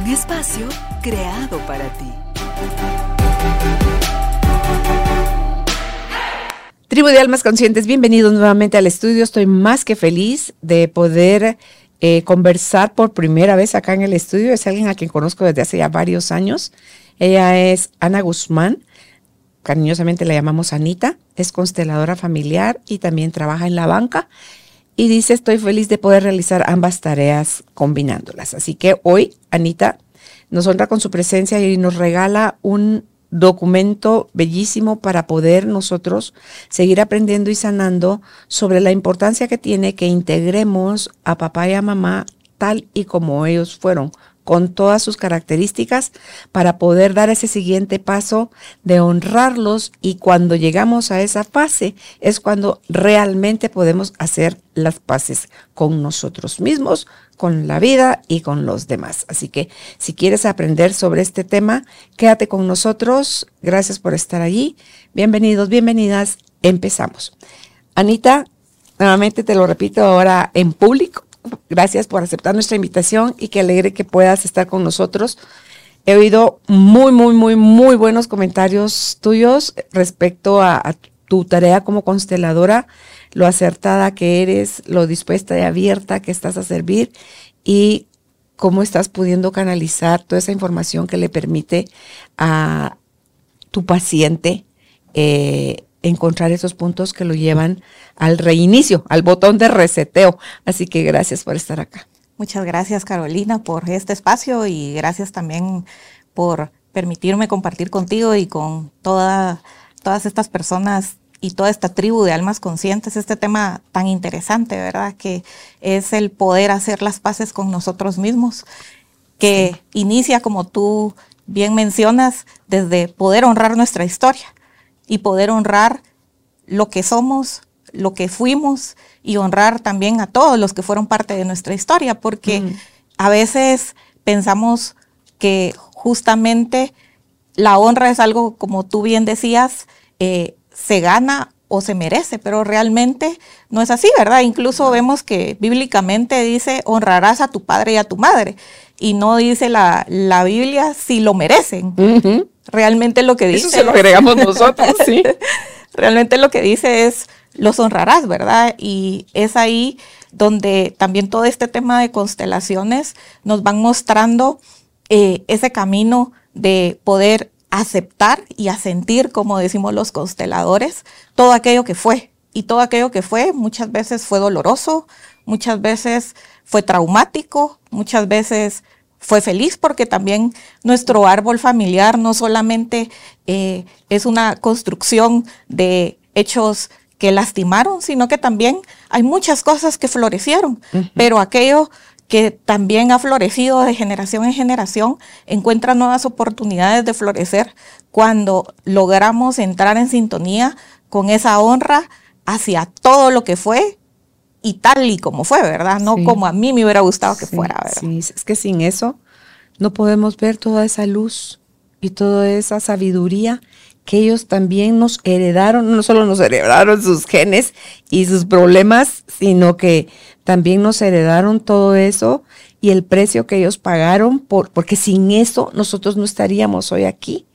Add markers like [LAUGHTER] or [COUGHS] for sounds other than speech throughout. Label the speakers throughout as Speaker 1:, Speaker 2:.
Speaker 1: Un espacio creado para ti.
Speaker 2: Tribu de Almas Conscientes, bienvenidos nuevamente al estudio. Estoy más que feliz de poder eh, conversar por primera vez acá en el estudio. Es alguien a quien conozco desde hace ya varios años. Ella es Ana Guzmán, cariñosamente la llamamos Anita, es consteladora familiar y también trabaja en la banca. Y dice, estoy feliz de poder realizar ambas tareas combinándolas. Así que hoy Anita nos honra con su presencia y nos regala un documento bellísimo para poder nosotros seguir aprendiendo y sanando sobre la importancia que tiene que integremos a papá y a mamá tal y como ellos fueron, con todas sus características, para poder dar ese siguiente paso de honrarlos y cuando llegamos a esa fase es cuando realmente podemos hacer las paces con nosotros mismos, con la vida y con los demás. Así que si quieres aprender sobre este tema, quédate con nosotros. Gracias por estar allí. Bienvenidos, bienvenidas. Empezamos. Anita, nuevamente te lo repito ahora en público. Gracias por aceptar nuestra invitación y que alegre que puedas estar con nosotros. He oído muy, muy, muy, muy buenos comentarios tuyos respecto a, tu tarea como consteladora lo acertada que eres, lo dispuesta y abierta que estás a servir y cómo estás pudiendo canalizar toda esa información que le permite a tu paciente eh, encontrar esos puntos que lo llevan al reinicio, al botón de reseteo. Así que gracias por estar acá.
Speaker 3: Muchas gracias Carolina por este espacio y gracias también por permitirme compartir contigo y con toda, todas estas personas y toda esta tribu de almas conscientes, este tema tan interesante, ¿verdad? Que es el poder hacer las paces con nosotros mismos, que inicia, como tú bien mencionas, desde poder honrar nuestra historia y poder honrar lo que somos, lo que fuimos y honrar también a todos los que fueron parte de nuestra historia, porque mm. a veces pensamos que justamente la honra es algo, como tú bien decías, eh, se gana o se merece, pero realmente no es así, ¿verdad? Incluso vemos que bíblicamente dice honrarás a tu padre y a tu madre, y no dice la, la Biblia si lo merecen. Realmente lo que dice...
Speaker 2: Eso se lo agregamos nosotros, sí. [LAUGHS]
Speaker 3: realmente lo que dice es los honrarás, ¿verdad? Y es ahí donde también todo este tema de constelaciones nos van mostrando eh, ese camino de poder aceptar y a sentir, como decimos los consteladores, todo aquello que fue. Y todo aquello que fue muchas veces fue doloroso, muchas veces fue traumático, muchas veces fue feliz porque también nuestro árbol familiar no solamente eh, es una construcción de hechos que lastimaron, sino que también hay muchas cosas que florecieron, pero aquello que también ha florecido de generación en generación, encuentra nuevas oportunidades de florecer cuando logramos entrar en sintonía con esa honra hacia todo lo que fue y tal y como fue, ¿verdad? No como a mí me hubiera gustado que fuera, ¿verdad?
Speaker 2: Sí, es que sin eso no podemos ver toda esa luz y toda esa sabiduría que ellos también nos heredaron, no solo nos heredaron sus genes y sus problemas, sino que también nos heredaron todo eso y el precio que ellos pagaron, por, porque sin eso nosotros no estaríamos hoy aquí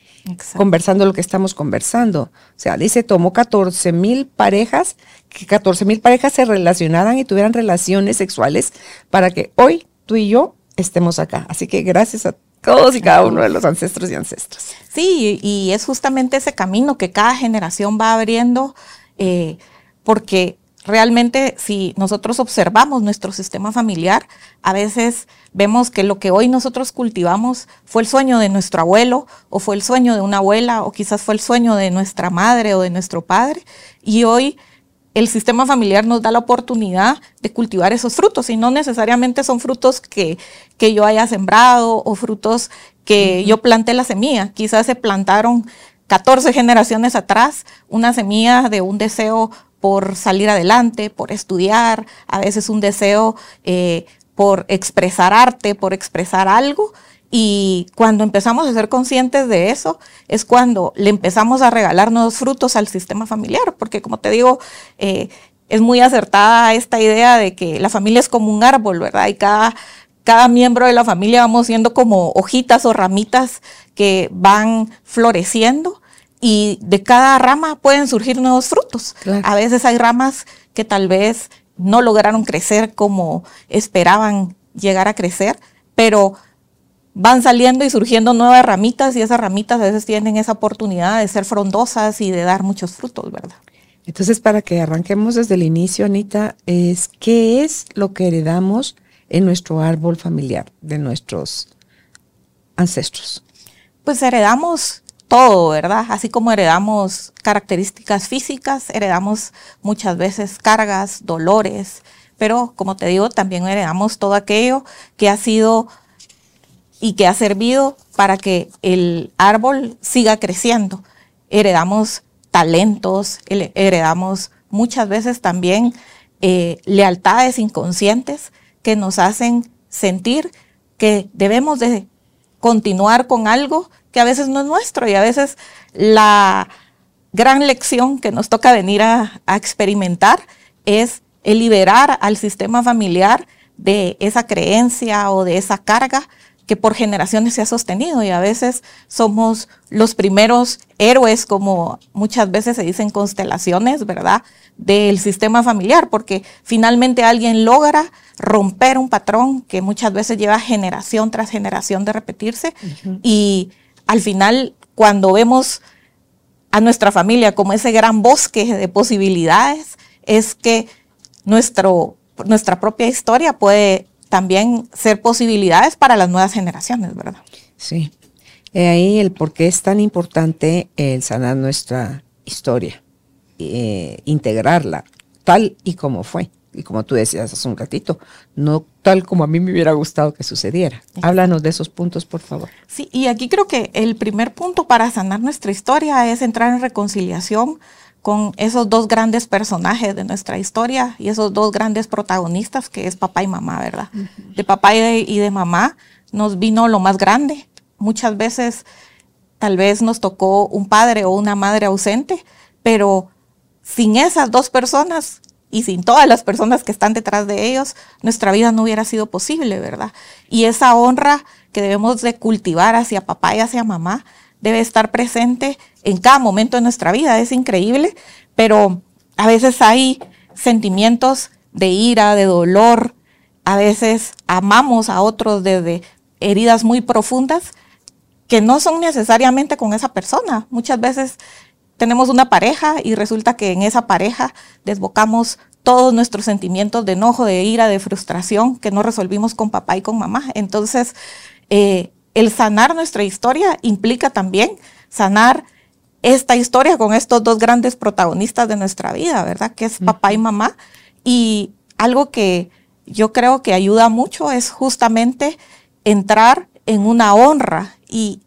Speaker 2: conversando lo que estamos conversando. O sea, dice, tomó 14 mil parejas, que 14 mil parejas se relacionaran y tuvieran relaciones sexuales para que hoy tú y yo estemos acá. Así que gracias a todos y cada uno de los ancestros y ancestras.
Speaker 3: Sí, y es justamente ese camino que cada generación va abriendo, eh, porque realmente si nosotros observamos nuestro sistema familiar, a veces vemos que lo que hoy nosotros cultivamos fue el sueño de nuestro abuelo o fue el sueño de una abuela o quizás fue el sueño de nuestra madre o de nuestro padre y hoy el sistema familiar nos da la oportunidad de cultivar esos frutos y no necesariamente son frutos que, que yo haya sembrado o frutos que yo planté la semilla. Quizás se plantaron 14 generaciones atrás una semilla de un deseo por salir adelante, por estudiar, a veces un deseo eh, por expresar arte, por expresar algo. Y cuando empezamos a ser conscientes de eso, es cuando le empezamos a regalar nuevos frutos al sistema familiar, porque como te digo, eh, es muy acertada esta idea de que la familia es como un árbol, ¿verdad? Y cada, cada miembro de la familia vamos siendo como hojitas o ramitas que van floreciendo y de cada rama pueden surgir nuevos frutos. A veces hay ramas que tal vez no lograron crecer como esperaban llegar a crecer, pero van saliendo y surgiendo nuevas ramitas y esas ramitas a veces tienen esa oportunidad de ser frondosas y de dar muchos frutos, ¿verdad?
Speaker 2: Entonces, para que arranquemos desde el inicio, Anita, es qué es lo que heredamos en nuestro árbol familiar de nuestros ancestros.
Speaker 3: Pues heredamos todo, ¿verdad? Así como heredamos características físicas, heredamos muchas veces cargas, dolores, pero como te digo, también heredamos todo aquello que ha sido y que ha servido para que el árbol siga creciendo. Heredamos talentos, heredamos muchas veces también eh, lealtades inconscientes que nos hacen sentir que debemos de continuar con algo que a veces no es nuestro y a veces la gran lección que nos toca venir a, experimentar es el liberar al sistema familiar de esa creencia o de esa carga que por generaciones se ha sostenido y a veces somos los primeros héroes, como muchas veces se dicen constelaciones, ¿verdad? Del sistema familiar, porque finalmente alguien logra romper un patrón que muchas veces lleva generación tras generación de repetirse y al final, cuando vemos a nuestra familia como ese gran bosque de posibilidades, es que nuestro, nuestra propia historia puede también ser posibilidades para las nuevas generaciones, ¿verdad?
Speaker 2: Sí. ahí el por qué es tan importante el sanar nuestra historia, eh, integrarla tal y como fue y como tú decías hace un ratito, no tal como a mí me hubiera gustado que sucediera. Háblanos de esos puntos, por favor.
Speaker 3: Sí, y aquí creo que el primer punto para sanar nuestra historia es entrar en reconciliación con esos dos grandes personajes de nuestra historia y esos dos grandes protagonistas que es papá y mamá, ¿verdad? De papá y de, y de mamá nos vino lo más grande. Muchas veces tal vez nos tocó un padre o una madre ausente, pero sin esas dos personas y sin todas las personas que están detrás de ellos, nuestra vida no hubiera sido posible, ¿verdad? Y esa honra que debemos de cultivar hacia papá y hacia mamá debe estar presente en cada momento de nuestra vida. Es increíble, pero a veces hay sentimientos de ira, de dolor, a veces amamos a otros desde heridas muy profundas que no son necesariamente con esa persona. Muchas veces tenemos una pareja y resulta que en esa pareja desbocamos todos nuestros sentimientos de enojo, de ira, de frustración que no resolvimos con papá y con mamá. Entonces, eh, el sanar nuestra historia implica también sanar esta historia con estos dos grandes protagonistas de nuestra vida, ¿verdad? Que es papá y mamá. Y algo que yo creo que ayuda mucho es justamente entrar en una honra y,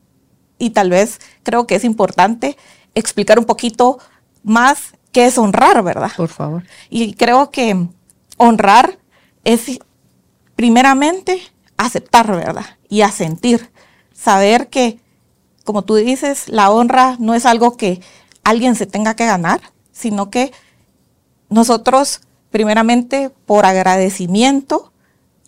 Speaker 3: y tal vez creo que es importante explicar un poquito más qué es honrar, ¿verdad?
Speaker 2: Por favor.
Speaker 3: Y creo que honrar es primeramente aceptar, ¿verdad? Y asentir. Saber que, como tú dices, la honra no es algo que alguien se tenga que ganar, sino que nosotros, primeramente, por agradecimiento,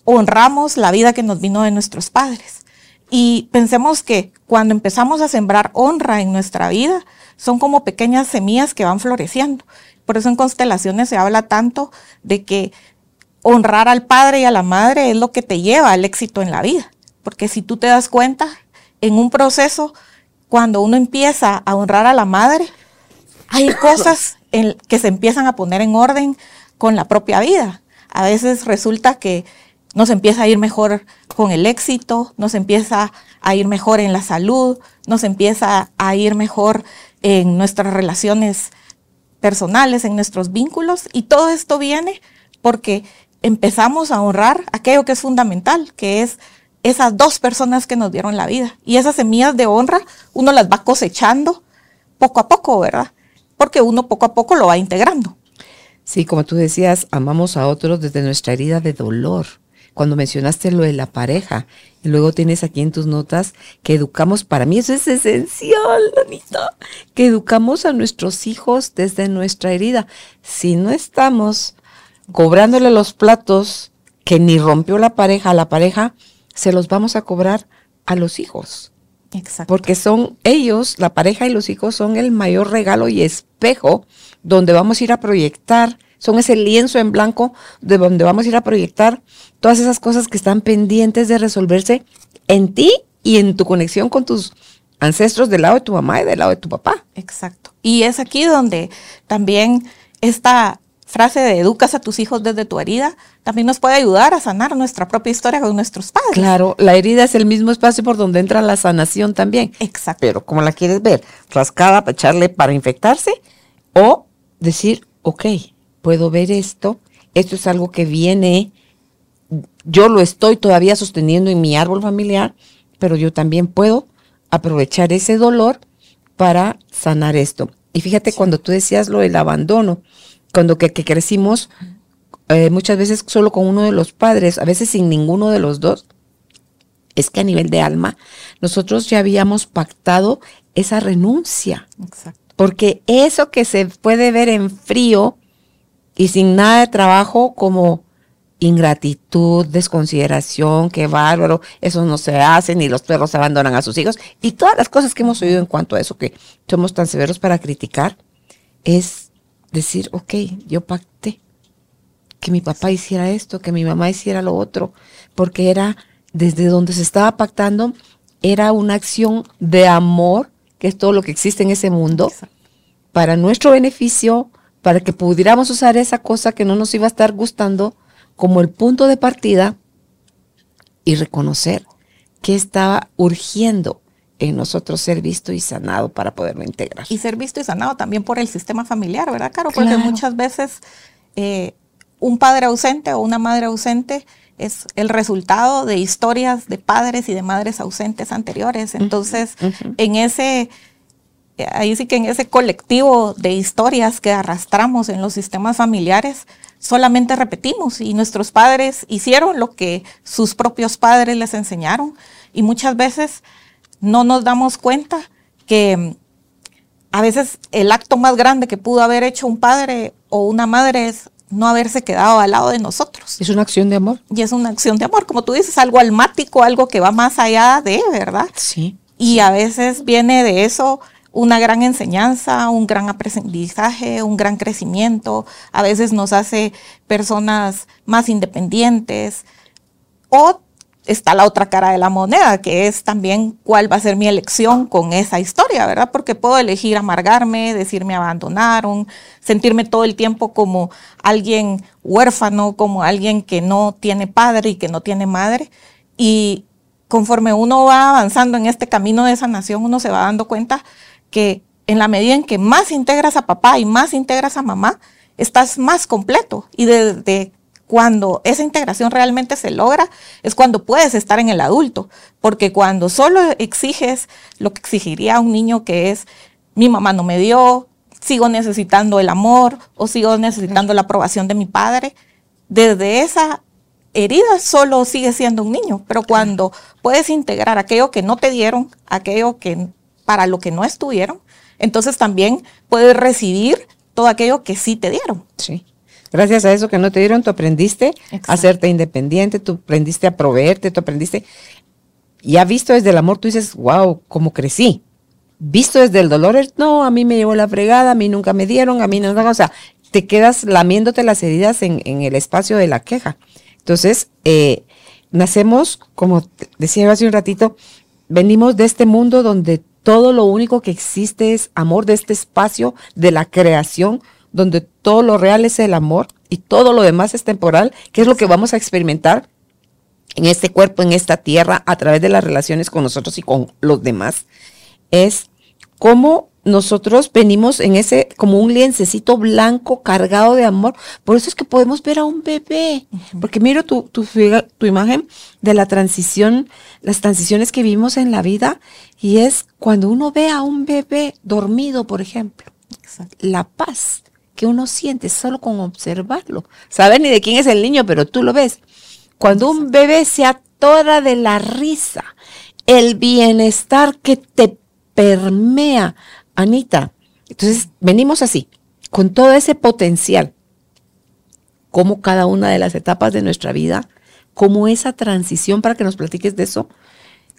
Speaker 3: honramos la vida que nos vino de nuestros padres. Y pensemos que cuando empezamos a sembrar honra en nuestra vida, son como pequeñas semillas que van floreciendo. Por eso en constelaciones se habla tanto de que honrar al padre y a la madre es lo que te lleva al éxito en la vida. Porque si tú te das cuenta, en un proceso, cuando uno empieza a honrar a la madre, hay [COUGHS] cosas en que se empiezan a poner en orden con la propia vida. A veces resulta que nos empieza a ir mejor con el éxito, nos empieza a ir mejor en la salud, nos empieza a ir mejor en nuestras relaciones personales, en nuestros vínculos, y todo esto viene porque empezamos a honrar aquello que es fundamental, que es esas dos personas que nos dieron la vida. Y esas semillas de honra uno las va cosechando poco a poco, ¿verdad? Porque uno poco a poco lo va integrando.
Speaker 2: Sí, como tú decías, amamos a otros desde nuestra herida de dolor. Cuando mencionaste lo de la pareja, y luego tienes aquí en tus notas que educamos, para mí eso es esencial, Anita, que educamos a nuestros hijos desde nuestra herida. Si no estamos cobrándole los platos que ni rompió la pareja a la pareja, se los vamos a cobrar a los hijos.
Speaker 3: Exacto.
Speaker 2: Porque son ellos, la pareja y los hijos, son el mayor regalo y espejo donde vamos a ir a proyectar, son ese lienzo en blanco de donde vamos a ir a proyectar todas esas cosas que están pendientes de resolverse en ti y en tu conexión con tus ancestros del lado de tu mamá y del lado de tu papá.
Speaker 3: Exacto. Y es aquí donde también esta frase de educas a tus hijos desde tu herida también nos puede ayudar a sanar nuestra propia historia con nuestros padres.
Speaker 2: Claro, la herida es el mismo espacio por donde entra la sanación también.
Speaker 3: Exacto.
Speaker 2: Pero como la quieres ver, rascada para echarle para infectarse o decir, ok, puedo ver esto, esto es algo que viene, yo lo estoy todavía sosteniendo en mi árbol familiar, pero yo también puedo aprovechar ese dolor para sanar esto. Y fíjate cuando tú decías lo del abandono, cuando que, crecimos eh, muchas veces solo con uno de los padres, a veces sin ninguno de los dos, es que a nivel de alma nosotros ya habíamos pactado esa renuncia.
Speaker 3: Exacto.
Speaker 2: Porque eso que se puede ver en frío y sin nada de trabajo como ingratitud, desconsideración, qué bárbaro, eso no se hace, ni los perros abandonan a sus hijos, y todas las cosas que hemos oído en cuanto a eso, que somos tan severos para criticar, es decir, ok, yo pacté que mi papá hiciera esto, que mi mamá hiciera lo otro, porque era desde donde se estaba pactando, era una acción de amor, que es todo lo que existe en ese mundo, para nuestro beneficio, para que pudiéramos usar esa cosa que no nos iba a estar gustando como el punto de partida y reconocer que estaba urgiendo en nosotros ser visto y sanado para poderlo integrar.
Speaker 3: Y ser visto y sanado también por el sistema familiar, ¿verdad, Caro? Porque muchas veces eh, un padre ausente o una madre ausente es el resultado de historias de padres y de madres ausentes anteriores. Entonces, en ese ahí sí que en ese colectivo de historias que arrastramos en los sistemas familiares, solamente repetimos y nuestros padres hicieron lo que sus propios padres les enseñaron y muchas veces no nos damos cuenta que mm, a veces el acto más grande que pudo haber hecho un padre o una madre es no haberse quedado al lado de nosotros.
Speaker 2: Es una acción de amor.
Speaker 3: Y es una acción de amor, como tú dices, algo almático, algo que va más allá de, ¿verdad?
Speaker 2: Sí.
Speaker 3: Y a veces viene de eso una gran enseñanza, un gran aprendizaje, un gran crecimiento. A veces nos hace personas más independientes. O está la otra cara de la moneda, que es también cuál va a ser mi elección con esa historia, ¿verdad? Porque puedo elegir amargarme, decirme abandonaron, sentirme todo el tiempo como alguien huérfano, como alguien que no tiene padre y que no tiene madre. Y conforme uno va avanzando en este camino de sanación, uno se va dando cuenta que en la medida en que más integras a papá y más integras a mamá, estás más completo. Y desde cuando esa integración realmente se logra, es cuando puedes estar en el adulto. Porque cuando solo exiges lo que exigiría un niño que es, mi mamá no me dio, sigo necesitando el amor o sigo necesitando la aprobación de mi padre, desde esa herida solo sigue siendo un niño. Pero cuando puedes integrar aquello que no te dieron, aquello que para lo que no estuvieron, entonces también puedes recibir todo aquello que sí te dieron.
Speaker 2: Sí. Gracias a eso que no te dieron, tú aprendiste a hacerte independiente, tú aprendiste a proveerte, tú aprendiste. Ya visto desde el amor, tú dices, wow, cómo crecí. Visto desde el dolor, no, a mí me llevó la fregada, a mí nunca me dieron, a mí no, o sea, te quedas lamiéndote las heridas en, el espacio de la queja. Entonces, eh, nacemos, como decía hace un ratito, venimos de este mundo donde todo lo único que existe es amor de este espacio de la creación, donde todo lo real es el amor y todo lo demás es temporal, que es lo que vamos a experimentar en este cuerpo, en esta tierra, a través de las relaciones con nosotros y con los demás, es cómo nosotros venimos en ese, como un lienzecito blanco cargado de amor. Por eso es que podemos ver a un bebé. Porque miro tu, tu, tu imagen de la transición, las transiciones que vivimos en la vida, y es cuando uno ve a un bebé dormido, por ejemplo. La paz que uno siente solo con observarlo. Sabes ni de quién es el niño, pero tú lo ves. Cuando un bebé se atora de la risa, el bienestar que te permea, Anita. Entonces, venimos así, con todo ese potencial, como cada una de las etapas de nuestra vida, como esa transición, para que nos platiques de eso,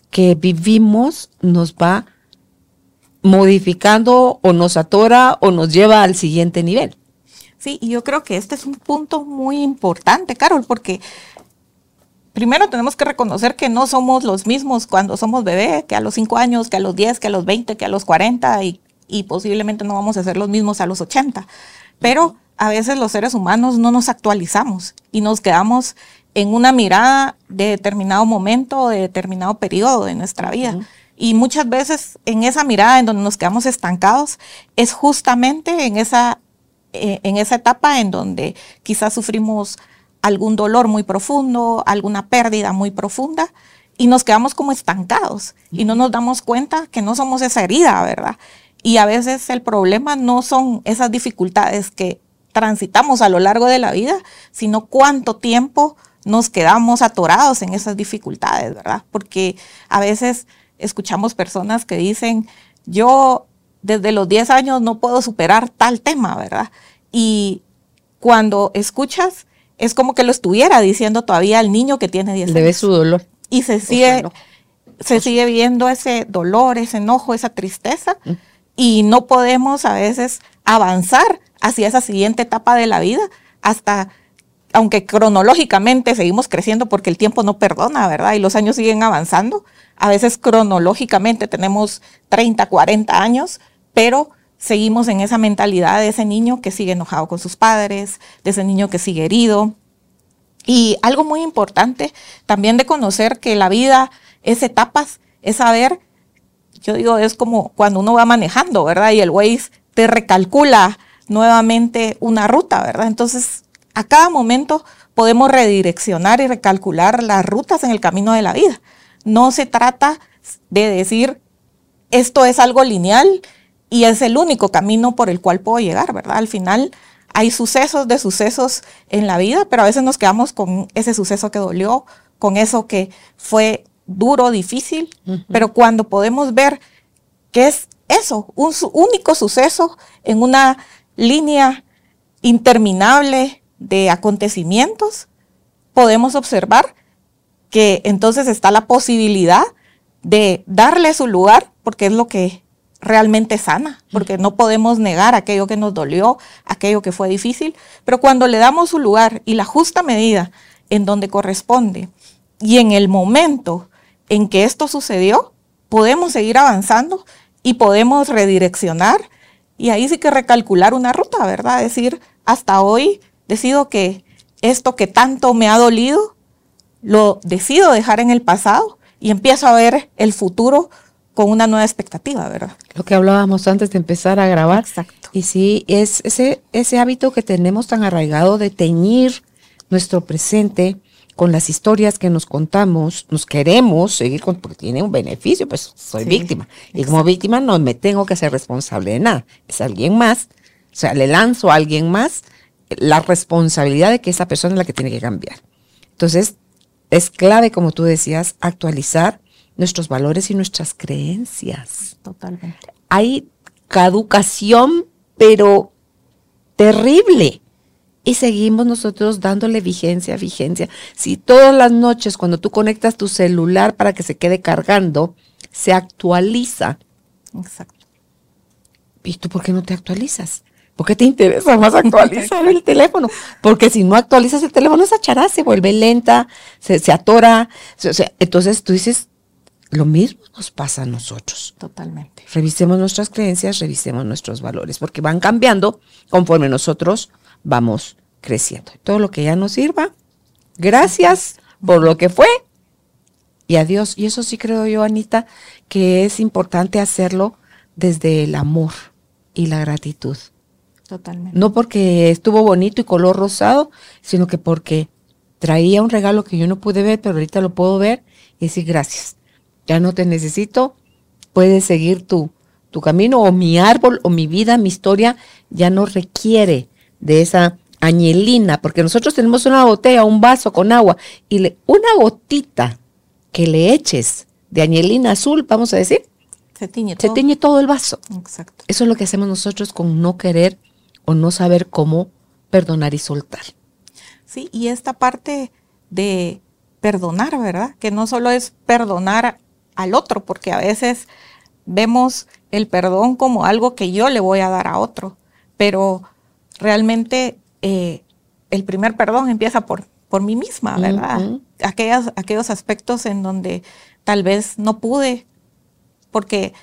Speaker 2: que vivimos nos va modificando o nos atora o nos lleva al siguiente nivel.
Speaker 3: Sí, y yo creo que este es un punto muy importante, Carol, porque primero tenemos que reconocer que no somos los mismos cuando somos bebé, que a los 5 años, que a los 10, que a los 20, que a los 40 y, y posiblemente no vamos a ser los mismos a los 80. Pero a veces los seres humanos no nos actualizamos y nos quedamos en una mirada de determinado momento o de determinado periodo de nuestra vida. Y muchas veces en esa mirada en donde nos quedamos estancados es justamente en esa, eh, en esa etapa en donde quizás sufrimos algún dolor muy profundo, alguna pérdida muy profunda y nos quedamos como estancados y no nos damos cuenta que no somos esa herida, ¿verdad? Y a veces el problema no son esas dificultades que transitamos a lo largo de la vida, sino cuánto tiempo nos quedamos atorados en esas dificultades, ¿verdad? Porque a veces escuchamos personas que dicen, yo desde los 10 años no puedo superar tal tema, ¿verdad? Y cuando escuchas, es como que lo estuviera diciendo todavía al niño que tiene 10 años.
Speaker 2: Debe su dolor.
Speaker 3: Y se sigue, se sigue viendo ese dolor, ese enojo, esa tristeza, mm. Y no podemos a veces avanzar hacia esa siguiente etapa de la vida hasta aunque cronológicamente seguimos creciendo porque el tiempo no perdona, ¿verdad? Y los años siguen avanzando. A veces cronológicamente tenemos 30, 40 años, pero seguimos en esa mentalidad de ese niño que sigue enojado con sus padres, de ese niño que sigue herido. Y algo muy importante también de conocer que la vida es etapas, es saber, yo digo, es como cuando uno va manejando, ¿verdad? Y el Waze te recalcula nuevamente una ruta, ¿verdad? Entonces, a cada momento podemos redireccionar y recalcular las rutas en el camino de la vida. No se trata de decir, esto es algo lineal y es el único camino por el cual puedo llegar, ¿verdad? Al final hay sucesos de sucesos en la vida, pero a veces nos quedamos con ese suceso que dolió, con eso que fue duro, difícil, pero cuando podemos ver que es eso, un único suceso en una línea interminable de acontecimientos, podemos observar que entonces está la posibilidad de darle su lugar, porque es lo que realmente sana, porque no podemos negar aquello que nos dolió, aquello que fue difícil, pero cuando le damos su lugar y la justa medida en donde corresponde y en el momento en que esto sucedió, podemos seguir avanzando y podemos redireccionar y ahí sí que recalcular una ruta, ¿verdad? Decir, hasta hoy decido que esto que tanto me ha dolido, lo decido dejar en el pasado y empiezo a ver el futuro con una nueva expectativa, ¿verdad?
Speaker 2: Lo que hablábamos antes de empezar a grabar.
Speaker 3: Exacto.
Speaker 2: Y sí, es ese, ese hábito que tenemos tan arraigado de teñir nuestro presente con las historias que nos contamos, nos queremos seguir con, porque tiene un beneficio, pues soy víctima. Y como víctima no me tengo que hacer responsable de nada. Es alguien más, o sea, le lanzo a alguien más la responsabilidad de que esa persona es la que tiene que cambiar. Entonces, es clave, como tú decías, actualizar nuestros valores y nuestras creencias.
Speaker 3: Totalmente.
Speaker 2: Hay caducación, pero terrible. Y seguimos nosotros dándole vigencia, vigencia. Si todas las noches cuando tú conectas tu celular para que se quede cargando, se actualiza.
Speaker 3: Exacto.
Speaker 2: ¿Y tú por qué no te actualizas? ¿Por qué te interesa más actualizar el teléfono? Porque si no actualizas el teléfono, esa chará se vuelve lenta, se, atora. entonces tú dices, lo mismo nos pasa a nosotros.
Speaker 3: Totalmente.
Speaker 2: Revisemos nuestras creencias, revisemos nuestros valores, porque van cambiando conforme nosotros vamos creciendo. Todo lo que ya nos sirva, gracias por lo que fue y adiós. Y eso sí creo yo, Anita, que es importante hacerlo desde el amor y la gratitud.
Speaker 3: Totalmente.
Speaker 2: No porque estuvo bonito y color rosado, sino que porque traía un regalo que yo no pude ver, pero ahorita lo puedo ver y decir gracias. Ya no te necesito, puedes seguir tu, tu camino o mi árbol o mi vida, mi historia ya no requiere de esa añelina, porque nosotros tenemos una botella, un vaso con agua y le, una gotita que le eches de añelina azul, vamos a decir,
Speaker 3: Se tiñe
Speaker 2: se
Speaker 3: todo.
Speaker 2: tiñe todo el vaso.
Speaker 3: Exacto.
Speaker 2: Eso es lo que hacemos nosotros con no querer o no saber cómo perdonar y soltar.
Speaker 3: Sí, y esta parte de perdonar, ¿verdad? Que no solo es perdonar al otro, porque a veces vemos el perdón como algo que yo le voy a dar a otro, pero realmente eh, el primer perdón empieza por, por mí misma, ¿verdad? Aquellas- aquellos aspectos en donde tal vez no pude, porque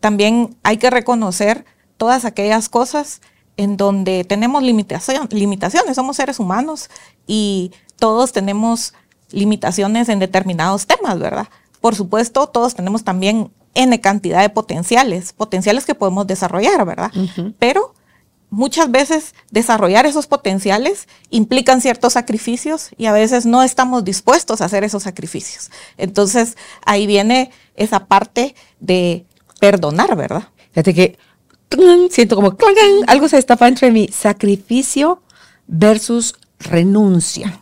Speaker 3: también hay que reconocer todas aquellas cosas en donde tenemos limitación, limitaciones, somos seres humanos y todos tenemos limitaciones en determinados temas, ¿verdad? Por supuesto, todos tenemos también N cantidad de potenciales, potenciales que podemos desarrollar, ¿verdad? Pero muchas veces desarrollar esos potenciales implican ciertos sacrificios y a veces no estamos dispuestos a hacer esos sacrificios. Entonces ahí viene esa parte de perdonar, ¿verdad?
Speaker 2: Fíjate que siento como algo se destapa entre mi sacrificio versus renuncia,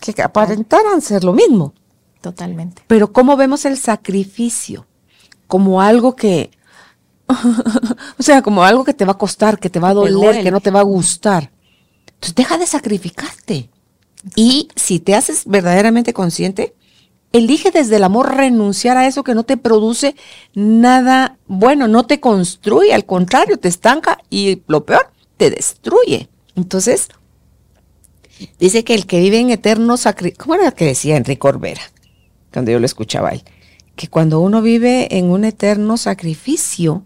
Speaker 2: que aparentaran ser lo mismo.
Speaker 3: Totalmente.
Speaker 2: Pero ¿cómo vemos el sacrificio? Como algo que, [LAUGHS] o sea, como algo que te va a costar, que te va a doler, que no te va a gustar. Entonces deja de sacrificarte. Y si te haces verdaderamente consciente, elige desde el amor renunciar a eso que no te produce nada bueno, no te construye, al contrario, te estanca y lo peor, te destruye. Entonces, dice que el que vive en eterno sacrificio, ¿cómo era que decía Enrique Orbera? Cuando yo lo escuchaba a él, que cuando uno vive en un eterno sacrificio,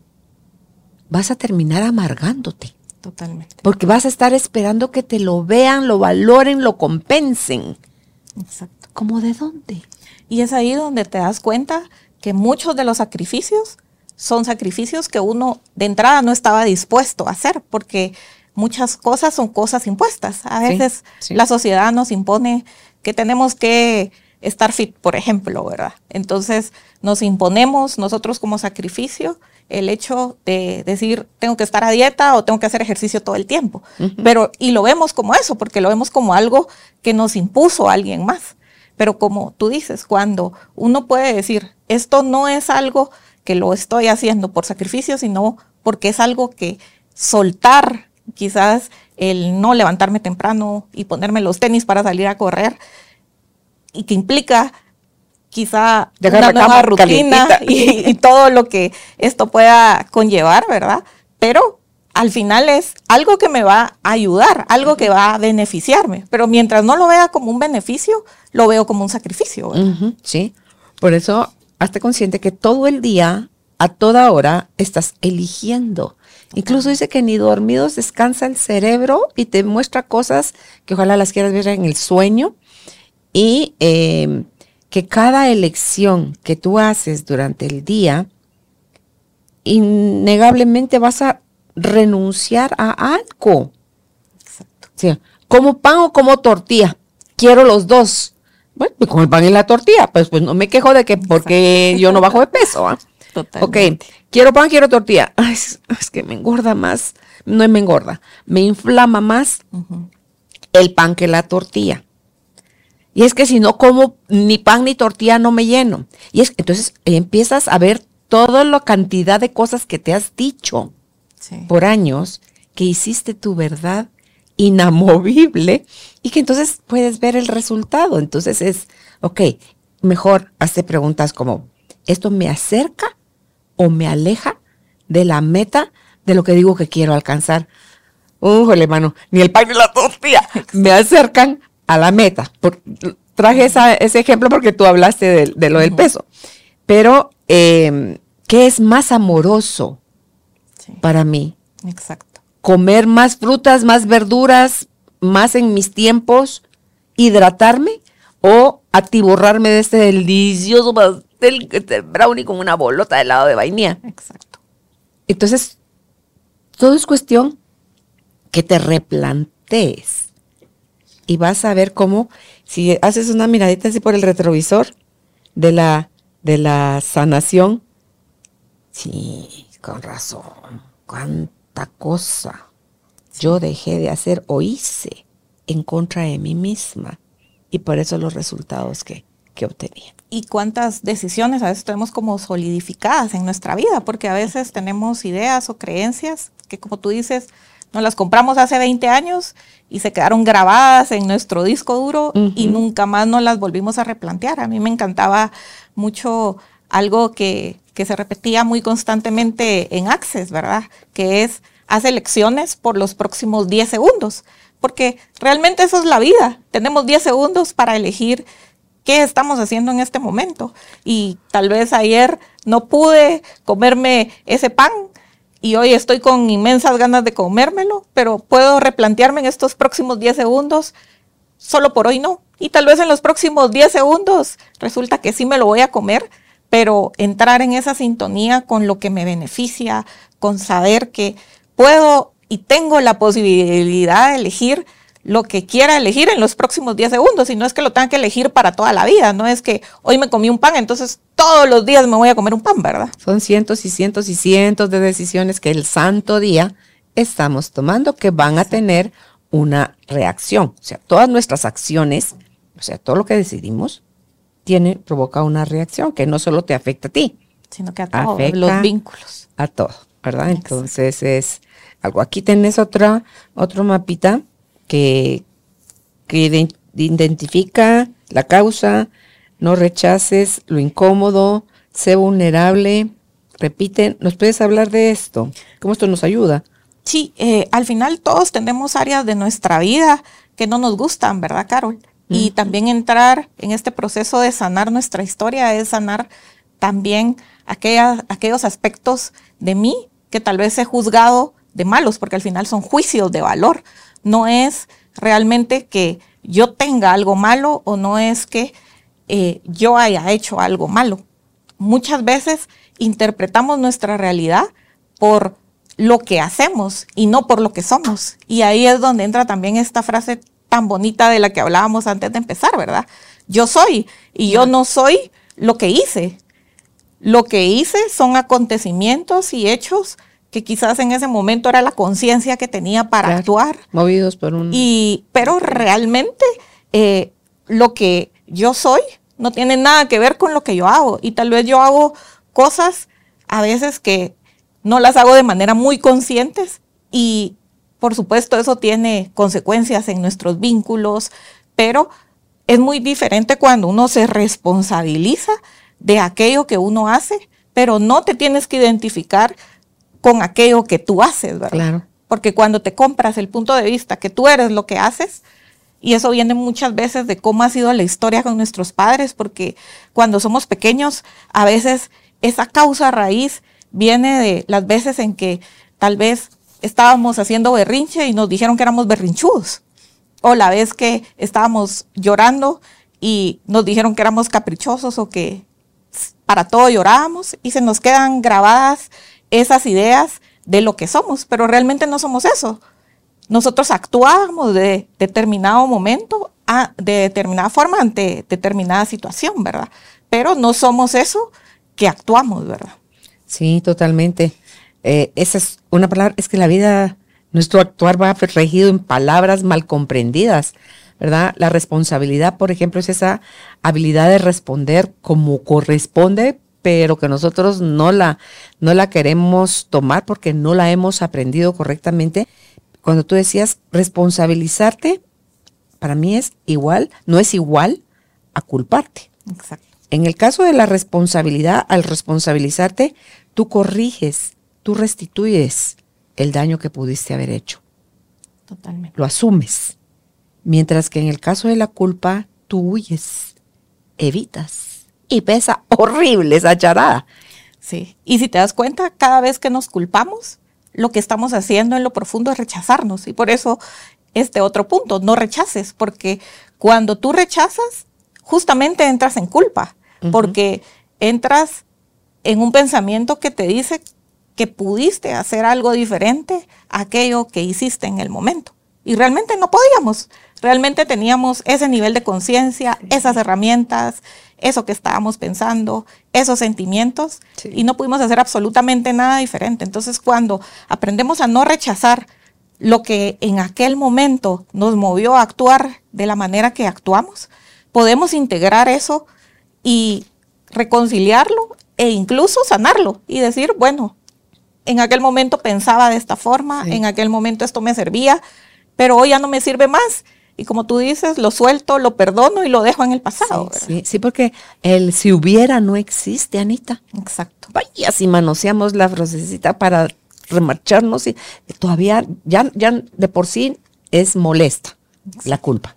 Speaker 2: vas a terminar amargándote.
Speaker 3: Totalmente.
Speaker 2: Porque vas a estar esperando que te lo vean, lo valoren, lo compensen.
Speaker 3: Exacto.
Speaker 2: ¿Cómo de dónde?
Speaker 3: Y es ahí donde te das cuenta que muchos de los sacrificios son sacrificios que uno de entrada no estaba dispuesto a hacer, porque muchas cosas son cosas impuestas. A
Speaker 2: Sí,
Speaker 3: veces
Speaker 2: sí.
Speaker 3: la sociedad nos impone que tenemos que estar fit, por ejemplo, ¿verdad? Entonces nos imponemos nosotros como sacrificio el hecho de decir tengo que estar a dieta o tengo que hacer ejercicio todo el tiempo. Pero, y lo vemos como eso, porque lo vemos como algo que nos impuso alguien más. Pero como tú dices, cuando uno puede decir, esto no es algo que lo estoy haciendo por sacrificio, sino porque es algo que soltar, quizás el no levantarme temprano y ponerme los tenis para salir a correr, y que implica quizá una nueva rutina [LAUGHS] y, y todo lo que esto pueda conllevar, ¿verdad? Pero al final es algo que me va a ayudar, algo que va a beneficiarme. Pero mientras no lo vea como un beneficio, lo veo como un sacrificio.
Speaker 2: sí. Por eso, hazte consciente que todo el día, a toda hora, estás eligiendo. Incluso dice que ni dormidos descansa el cerebro y te muestra cosas que ojalá las quieras ver en el sueño. Y eh, que cada elección que tú haces durante el día, innegablemente vas a renunciar a algo.
Speaker 3: Exacto.
Speaker 2: Sí. ¿Como pan o como tortilla? Quiero los dos. Bueno, pues con el pan y la tortilla, pues, pues no me quejo de que porque yo no bajo de peso. ¿ah? [LAUGHS] Ok, quiero pan, quiero tortilla. Ay, es, es que me engorda más. No me engorda, me inflama más el pan que la tortilla. Y es que si no como ni pan ni tortilla no me lleno. Y es entonces empiezas a ver toda la cantidad de cosas que te has dicho
Speaker 3: Sí.
Speaker 2: por años que hiciste tu verdad inamovible y que entonces puedes ver el resultado. Entonces es, ok, mejor hazte preguntas como, ¿esto me acerca o me aleja de la meta de lo que digo que quiero alcanzar? Újole, mano, ni el pan ni la tortilla [LAUGHS] me acercan a la meta. Por- traje esa- ese ejemplo porque tú hablaste de, de lo del peso. Pero, eh, ¿qué es más amoroso
Speaker 3: Sí.
Speaker 2: para mí?
Speaker 3: Exacto.
Speaker 2: comer más frutas, más verduras, más en mis tiempos, hidratarme o atiborrarme de este delicioso pastel, este brownie con una bolota de helado de vainilla.
Speaker 3: Exacto.
Speaker 2: Entonces, todo es cuestión que te replantees y vas a ver cómo, si haces una miradita así por el retrovisor de la, de la sanación, sí, con razón, cuánta cosa yo dejé de hacer o hice en contra de mí misma y por eso los resultados que, que obtenía.
Speaker 3: Y cuántas decisiones a veces tenemos como solidificadas en nuestra vida, porque a veces tenemos ideas o creencias que como tú dices, nos las compramos hace 20 años y se quedaron grabadas en nuestro disco duro y nunca más nos las volvimos a replantear. A mí me encantaba mucho algo que, que se repetía muy constantemente en Access, ¿verdad? Que es, haz elecciones por los próximos 10 segundos, porque realmente eso es la vida. Tenemos 10 segundos para elegir qué estamos haciendo en este momento. Y tal vez ayer no pude comerme ese pan y hoy estoy con inmensas ganas de comérmelo, pero puedo replantearme en estos próximos 10 segundos, solo por hoy no. Y tal vez en los próximos 10 segundos resulta que sí me lo voy a comer, pero entrar en esa sintonía con lo que me beneficia, con saber que puedo y tengo la posibilidad de elegir lo que quiera elegir en los próximos 10 segundos y no es que lo tenga que elegir para toda la vida, no es que hoy me comí un pan, entonces todos los días me voy a comer un pan, ¿verdad?
Speaker 2: Son cientos y cientos y cientos de decisiones que el santo día estamos tomando que van a tener una reacción. O sea, todas nuestras acciones, o sea, todo lo que decidimos, tiene, provoca una reacción que no solo te afecta a ti,
Speaker 3: sino que a todos los vínculos.
Speaker 2: A todo, ¿verdad? Entonces es algo. Aquí tenés otra, otro mapita que, identifica la causa, no rechaces lo incómodo, sé vulnerable. Repite, ¿nos puedes hablar de esto? ¿Cómo esto nos ayuda?
Speaker 3: Sí, eh, al final todos tenemos áreas de nuestra vida que no nos gustan, ¿verdad, Carol? Y también entrar en este proceso de sanar nuestra historia es sanar también aquellos aspectos de mí que tal vez he juzgado de malos, porque al final son juicios de valor no es realmente que yo tenga algo malo o no es que eh, yo haya hecho algo malo. Muchas veces interpretamos nuestra realidad por lo que hacemos y no por lo que somos. Y ahí es donde entra también esta frase tan bonita de la que hablábamos antes de empezar, ¿verdad? Yo soy y yo no soy lo que hice. Lo que hice son acontecimientos y hechos que quizás en ese momento era la conciencia que tenía para actuar.
Speaker 2: Movidos por un...
Speaker 3: Y, pero realmente eh, lo que yo soy no tiene nada que ver con lo que yo hago. Y tal vez yo hago cosas a veces que no las hago de manera muy conscientes y por supuesto eso tiene consecuencias en nuestros vínculos, pero es muy diferente cuando uno se responsabiliza de aquello que uno hace, pero no te tienes que identificar con aquello que tú haces, ¿verdad?
Speaker 2: Claro.
Speaker 3: Porque cuando te compras el punto de vista que tú eres lo que haces, y eso viene muchas veces de cómo ha sido la historia con nuestros padres, porque cuando somos pequeños, a veces esa causa raíz viene de las veces en que tal vez estábamos haciendo berrinche y nos dijeron que éramos berrinchudos. O la vez que estábamos llorando y nos dijeron que éramos caprichosos o que para todo llorábamos y se nos quedan grabadas esas ideas de lo que somos, pero realmente no somos eso. Nosotros actuábamos de determinado momento, a, de determinada forma ante determinada situación, ¿verdad? Pero no somos eso que actuamos, ¿verdad?
Speaker 2: Sí, totalmente. Eh, esa es una palabra, es que la vida, nuestro actuar va regido en palabras mal comprendidas, ¿verdad? La responsabilidad, por ejemplo, es esa habilidad de responder como corresponde pero que nosotros no la, no la queremos tomar porque no la hemos aprendido correctamente. Cuando tú decías responsabilizarte, para mí es igual, no es igual a culparte.
Speaker 3: Exacto.
Speaker 2: En el caso de la responsabilidad, al responsabilizarte, tú corriges, tú restituyes el daño que pudiste haber hecho.
Speaker 3: Totalmente.
Speaker 2: Lo asumes. Mientras que en el caso de la culpa, tú huyes, evitas y pesa horrible esa charada.
Speaker 3: Sí, y si te das cuenta, cada vez que nos culpamos, lo que estamos haciendo en lo profundo es rechazarnos. Y por eso este otro punto, no rechaces, porque cuando tú rechazas, justamente entras en culpa, porque entras en un pensamiento que te dice que pudiste hacer algo diferente a aquello que hiciste en el momento. Y realmente no podíamos. Realmente teníamos ese nivel de conciencia, esas herramientas, eso que estábamos pensando, esos sentimientos, y no pudimos hacer absolutamente nada diferente. Entonces, cuando aprendemos a no rechazar lo que en aquel momento nos movió a actuar de la manera que actuamos, podemos integrar eso y reconciliarlo e incluso sanarlo y decir, bueno, en aquel momento pensaba de esta forma, en aquel momento esto me servía, pero hoy ya no me sirve más. Y como tú dices, lo suelto, lo perdono y lo dejo en el pasado.
Speaker 2: Sí, sí, porque el si hubiera no existe, Anita.
Speaker 3: Exacto.
Speaker 2: Vaya, si manoseamos la frasecita para remarcharnos y todavía ya, ya de por sí es molesta la culpa.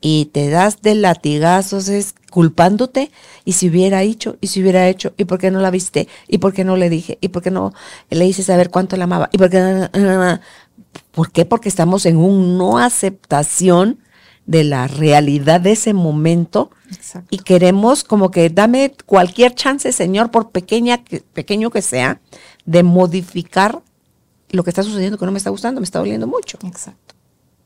Speaker 2: Y te das de latigazos es culpándote y si hubiera hecho y si hubiera hecho y por qué no la viste y por qué no le dije y por qué no le hice saber cuánto la amaba y por qué ¿Por qué? Porque estamos en un no aceptación de la realidad de ese momento y queremos como que dame cualquier chance, Señor, por pequeña pequeño que sea, de modificar lo que está sucediendo que no me está gustando, me está doliendo mucho.
Speaker 3: Exacto.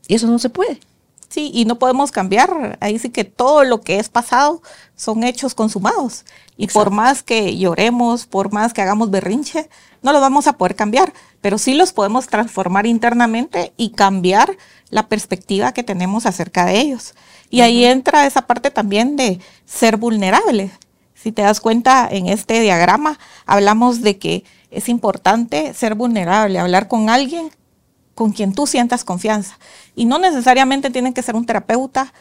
Speaker 2: Y eso no se puede.
Speaker 3: Sí, y no podemos cambiar. Ahí sí que todo lo que es pasado son hechos consumados. Y por más que lloremos, por más que hagamos berrinche, no los vamos a poder cambiar, pero sí los podemos transformar internamente y cambiar la perspectiva que tenemos acerca de ellos. Y ahí entra esa parte también de ser vulnerable. Si te das cuenta, en este diagrama hablamos de que es importante ser vulnerable, hablar con alguien con quien tú sientas confianza. Y no necesariamente tiene que ser un terapeuta.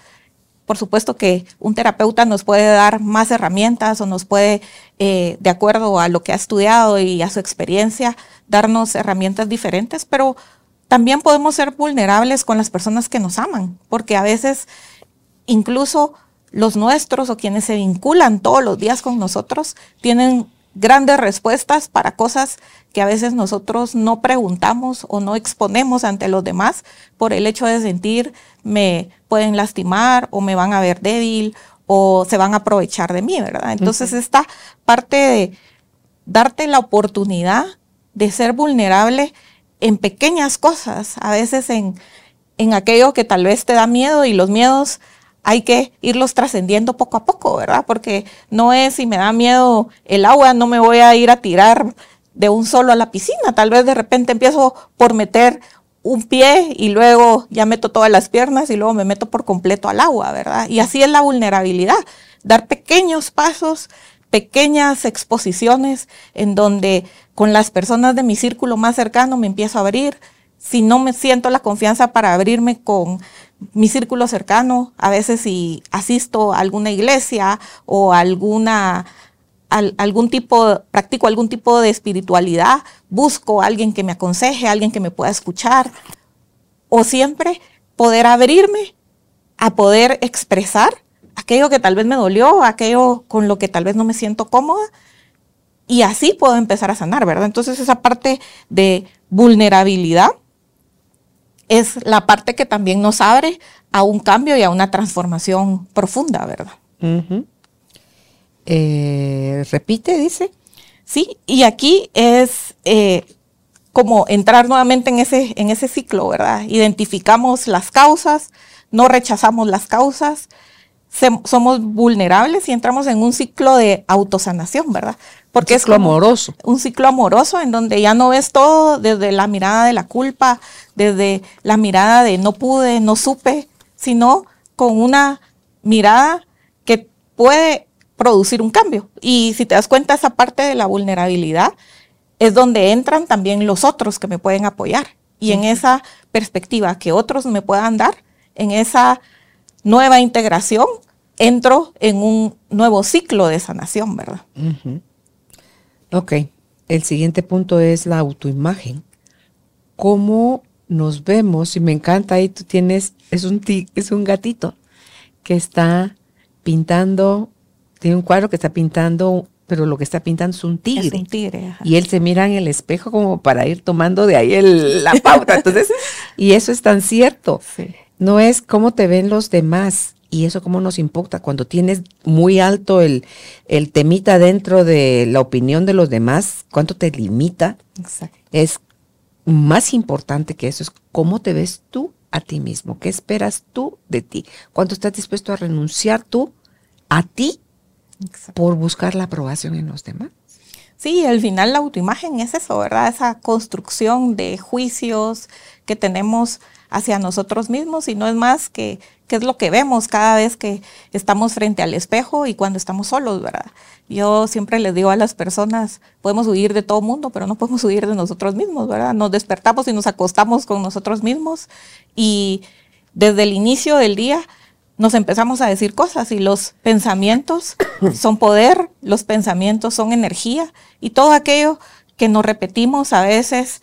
Speaker 3: Por supuesto que un terapeuta nos puede dar más herramientas o nos puede, eh, de acuerdo a lo que ha estudiado y a su experiencia, darnos herramientas diferentes, pero también podemos ser vulnerables con las personas que nos aman, porque a veces incluso los nuestros o quienes se vinculan todos los días con nosotros tienen grandes respuestas para cosas que a veces nosotros no preguntamos o no exponemos ante los demás por el hecho de sentir me pueden lastimar o me van a ver débil o se van a aprovechar de mí, ¿verdad? Entonces esta parte de darte la oportunidad de ser vulnerable en pequeñas cosas, a veces en, en aquello que tal vez te da miedo y los miedos hay que irlos trascendiendo poco a poco, ¿verdad? Porque no es si me da miedo el agua, no me voy a ir a tirar de un solo a la piscina. Tal vez de repente empiezo por meter un pie y luego ya meto todas las piernas y luego me meto por completo al agua, ¿verdad? Y así es la vulnerabilidad, dar pequeños pasos, pequeñas exposiciones en donde con las personas de mi círculo más cercano me empiezo a abrir. Si no me siento la confianza para abrirme con mi círculo cercano, a veces si asisto a alguna iglesia o alguna algún tipo, practico algún tipo de espiritualidad, busco a alguien que me aconseje, alguien que me pueda escuchar, o siempre poder abrirme a poder expresar aquello que tal vez me dolió, aquello con lo que tal vez no me siento cómoda, y así puedo empezar a sanar, ¿verdad? Entonces esa parte de vulnerabilidad es la parte que también nos abre a un cambio y a una transformación profunda, ¿verdad?
Speaker 2: Eh, repite, dice.
Speaker 3: Sí, y aquí es eh, como entrar nuevamente en ese, en ese ciclo, ¿verdad? Identificamos las causas, no rechazamos las causas, somos vulnerables y entramos en un ciclo de autosanación, ¿verdad?
Speaker 2: Porque un ciclo es amoroso.
Speaker 3: Un ciclo amoroso en donde ya no ves todo desde la mirada de la culpa, desde la mirada de no pude, no supe, sino con una mirada que puede producir un cambio. Y si te das cuenta, esa parte de la vulnerabilidad es donde entran también los otros que me pueden apoyar. Y en esa perspectiva que otros me puedan dar, en esa nueva integración, entro en un nuevo ciclo de sanación, ¿verdad?
Speaker 2: Ok, el siguiente punto es la autoimagen. ¿Cómo nos vemos? Y me encanta, ahí tú tienes, es un, es un gatito que está pintando, tiene un cuadro que está pintando, pero lo que está pintando es un tigre.
Speaker 3: Es un tigre.
Speaker 2: Y él se mira en el espejo como para ir tomando de ahí la pauta. Entonces, [LAUGHS] y eso es tan cierto. No es cómo te ven los demás, Y eso cómo nos importa cuando tienes muy alto el, el temita dentro de la opinión de los demás, cuánto te limita.
Speaker 3: Exacto.
Speaker 2: Es más importante que eso, es cómo te ves tú a ti mismo, qué esperas tú de ti, cuánto estás dispuesto a renunciar tú a ti
Speaker 3: Exacto.
Speaker 2: por buscar la aprobación en los demás.
Speaker 3: Sí, al final la autoimagen es eso, ¿verdad? Esa construcción de juicios que tenemos hacia nosotros mismos y no es más que, que es lo que vemos cada vez que estamos frente al espejo y cuando estamos solos, ¿verdad? Yo siempre les digo a las personas, podemos huir de todo mundo, pero no podemos huir de nosotros mismos, ¿verdad? Nos despertamos y nos acostamos con nosotros mismos y desde el inicio del día nos empezamos a decir cosas y los pensamientos [COUGHS] son poder, los pensamientos son energía y todo aquello que nos repetimos a veces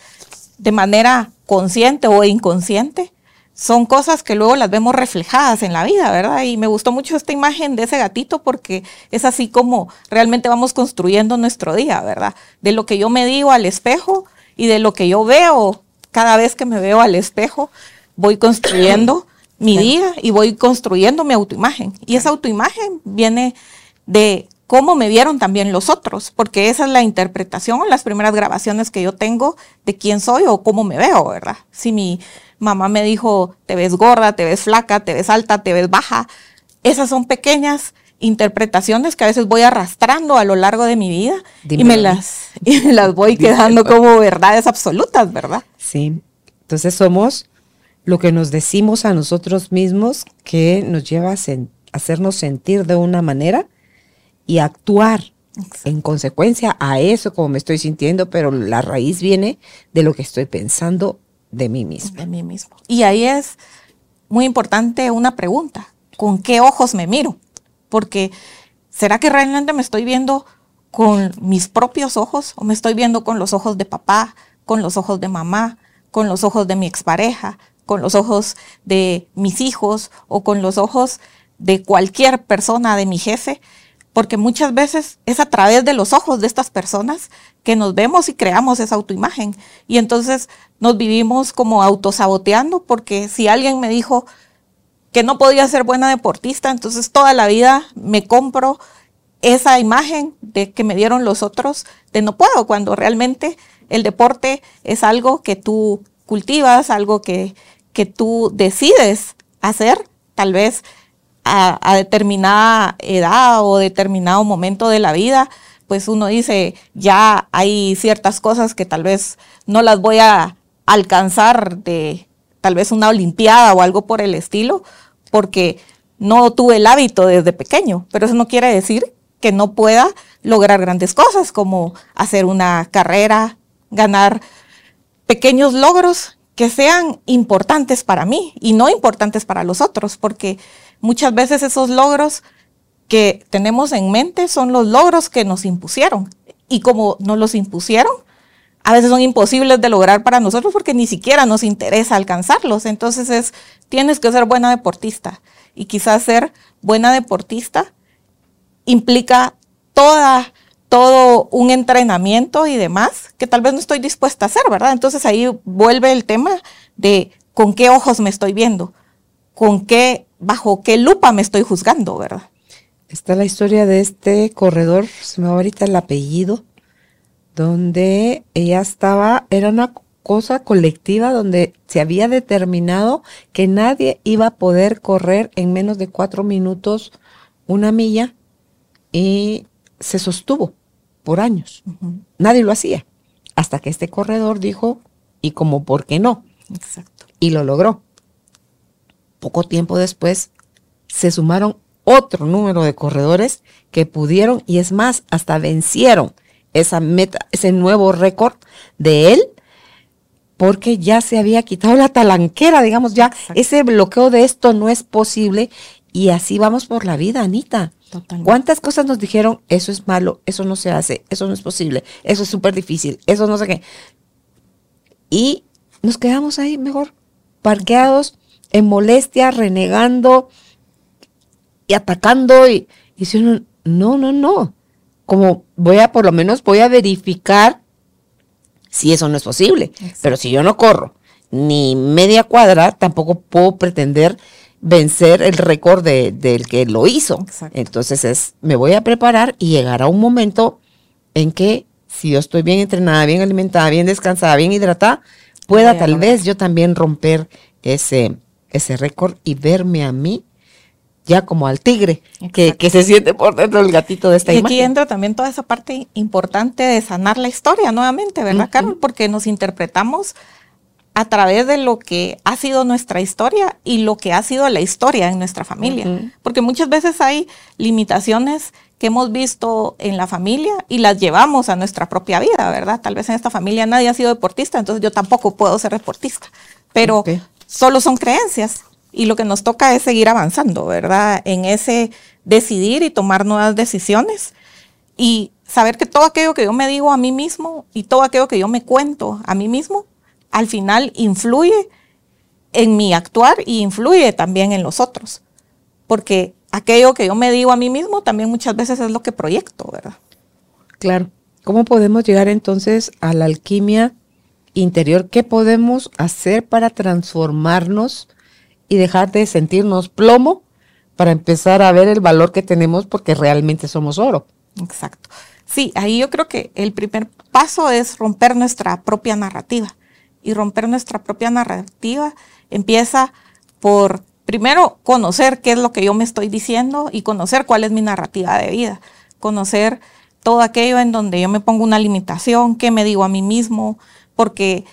Speaker 3: de manera consciente o inconsciente son cosas que luego las vemos reflejadas en la vida, ¿verdad? Y me gustó mucho esta imagen de ese gatito porque es así como realmente vamos construyendo nuestro día, ¿verdad? De lo que yo me digo al espejo y de lo que yo veo cada vez que me veo al espejo, voy construyendo [COUGHS] mi día y voy construyendo mi autoimagen. Y esa autoimagen viene de cómo me vieron también los otros, porque esa es la interpretación o las primeras grabaciones que yo tengo de quién soy o cómo me veo, ¿verdad? Si mi mamá me dijo, te ves gorda, te ves flaca, te ves alta, te ves baja, esas son pequeñas interpretaciones que a veces voy arrastrando a lo largo de mi vida y me, las, y me las voy [LAUGHS] quedando como verdades absolutas, ¿verdad?
Speaker 2: Sí. Entonces somos lo que nos decimos a nosotros mismos que nos lleva a sen- hacernos sentir de una manera y actuar en consecuencia a eso como me estoy sintiendo, pero la raíz viene de lo que estoy pensando de mí mismo.
Speaker 3: de mí mismo. Y ahí es muy importante una pregunta, ¿con qué ojos me miro? Porque ¿será que realmente me estoy viendo con mis propios ojos o me estoy viendo con los ojos de papá, con los ojos de mamá, con los ojos de mi expareja, con los ojos de mis hijos o con los ojos de cualquier persona de mi jefe? Porque muchas veces es a través de los ojos de estas personas que nos vemos y creamos esa autoimagen. Y entonces nos vivimos como autosaboteando porque si alguien me dijo que no podía ser buena deportista, entonces toda la vida me compro esa imagen de que me dieron los otros de no puedo, cuando realmente el deporte es algo que tú cultivas, algo que, que tú decides hacer, tal vez a, determinada edad o determinado momento de la vida, pues uno dice, ya hay ciertas cosas que tal vez no las voy a alcanzar de tal vez una olimpiada o algo por el estilo, porque no tuve el hábito desde pequeño, pero eso no quiere decir que no pueda lograr grandes cosas como hacer una carrera, ganar pequeños logros que sean importantes para mí y no importantes para los otros, porque muchas veces esos logros que tenemos en mente son los logros que nos impusieron. Y como nos los impusieron, a veces son imposibles de lograr para nosotros porque ni siquiera nos interesa alcanzarlos. Entonces es, tienes que ser buena deportista. Y quizás ser buena deportista implica toda, todo un entrenamiento y demás que tal vez no estoy dispuesta a hacer, ¿verdad? Entonces ahí vuelve el tema de con qué ojos me estoy viendo, con qué, bajo qué lupa me estoy juzgando, ¿verdad?
Speaker 2: Está la historia de este corredor, se me va ahorita el apellido, donde ella estaba, era una cosa colectiva donde se había determinado que nadie iba a poder correr en menos de cuatro minutos una milla y se sostuvo por años. Nadie lo hacía. Hasta que este corredor dijo, y como, ¿por qué no?
Speaker 3: Exacto.
Speaker 2: Y lo logró. Poco tiempo después se sumaron otro número de corredores que pudieron, y es más, hasta vencieron esa meta, ese nuevo récord de él, porque ya se había quitado la talanquera, digamos, ya
Speaker 3: Exacto.
Speaker 2: ese bloqueo de esto no es posible, y así vamos por la vida, Anita.
Speaker 3: Totalmente.
Speaker 2: ¿Cuántas cosas nos dijeron? Eso es malo, eso no se hace, eso no es posible, eso es súper difícil, eso no sé qué. Y nos quedamos ahí mejor, parqueados, en molestia, renegando y atacando. Y, y si uno, no, no, no. Como voy a, por lo menos voy a verificar si eso no es posible.
Speaker 3: Exacto.
Speaker 2: Pero si yo no corro ni media cuadra, tampoco puedo pretender vencer el récord del que lo hizo. Entonces es, me voy a preparar y llegará un momento en que si yo estoy bien entrenada, bien alimentada, bien descansada, bien hidratada, pueda tal vez yo también romper ese, ese récord y verme a mí ya como al tigre que, se siente por dentro del gatito de esta
Speaker 3: y
Speaker 2: Aquí
Speaker 3: entra también toda esa parte importante de sanar la historia nuevamente, ¿verdad, Carol? Porque nos interpretamos a través de lo que ha sido nuestra historia y lo que ha sido la historia en nuestra familia. Porque muchas veces hay limitaciones que hemos visto en la familia y las llevamos a nuestra propia vida, ¿verdad? Tal vez en esta familia nadie ha sido deportista, entonces yo tampoco puedo ser deportista. Pero solo son creencias y lo que nos toca es seguir avanzando, ¿verdad? En ese decidir y tomar nuevas decisiones y saber que todo aquello que yo me digo a mí mismo y todo aquello que yo me cuento a mí mismo, al final influye en mi actuar y influye también en los otros. Porque aquello que yo me digo a mí mismo también muchas veces es lo que proyecto, ¿verdad?
Speaker 2: Claro. ¿Cómo podemos llegar entonces a la alquimia interior? ¿Qué podemos hacer para transformarnos y dejar de sentirnos plomo para empezar a ver el valor que tenemos porque realmente somos oro.
Speaker 3: Exacto. Sí, ahí yo creo que el primer paso es romper nuestra propia narrativa. Y romper nuestra propia narrativa empieza por, primero, conocer qué es lo que yo me estoy diciendo y conocer cuál es mi narrativa de vida. Conocer todo aquello en donde yo me pongo una limitación, qué me digo a mí mismo, porque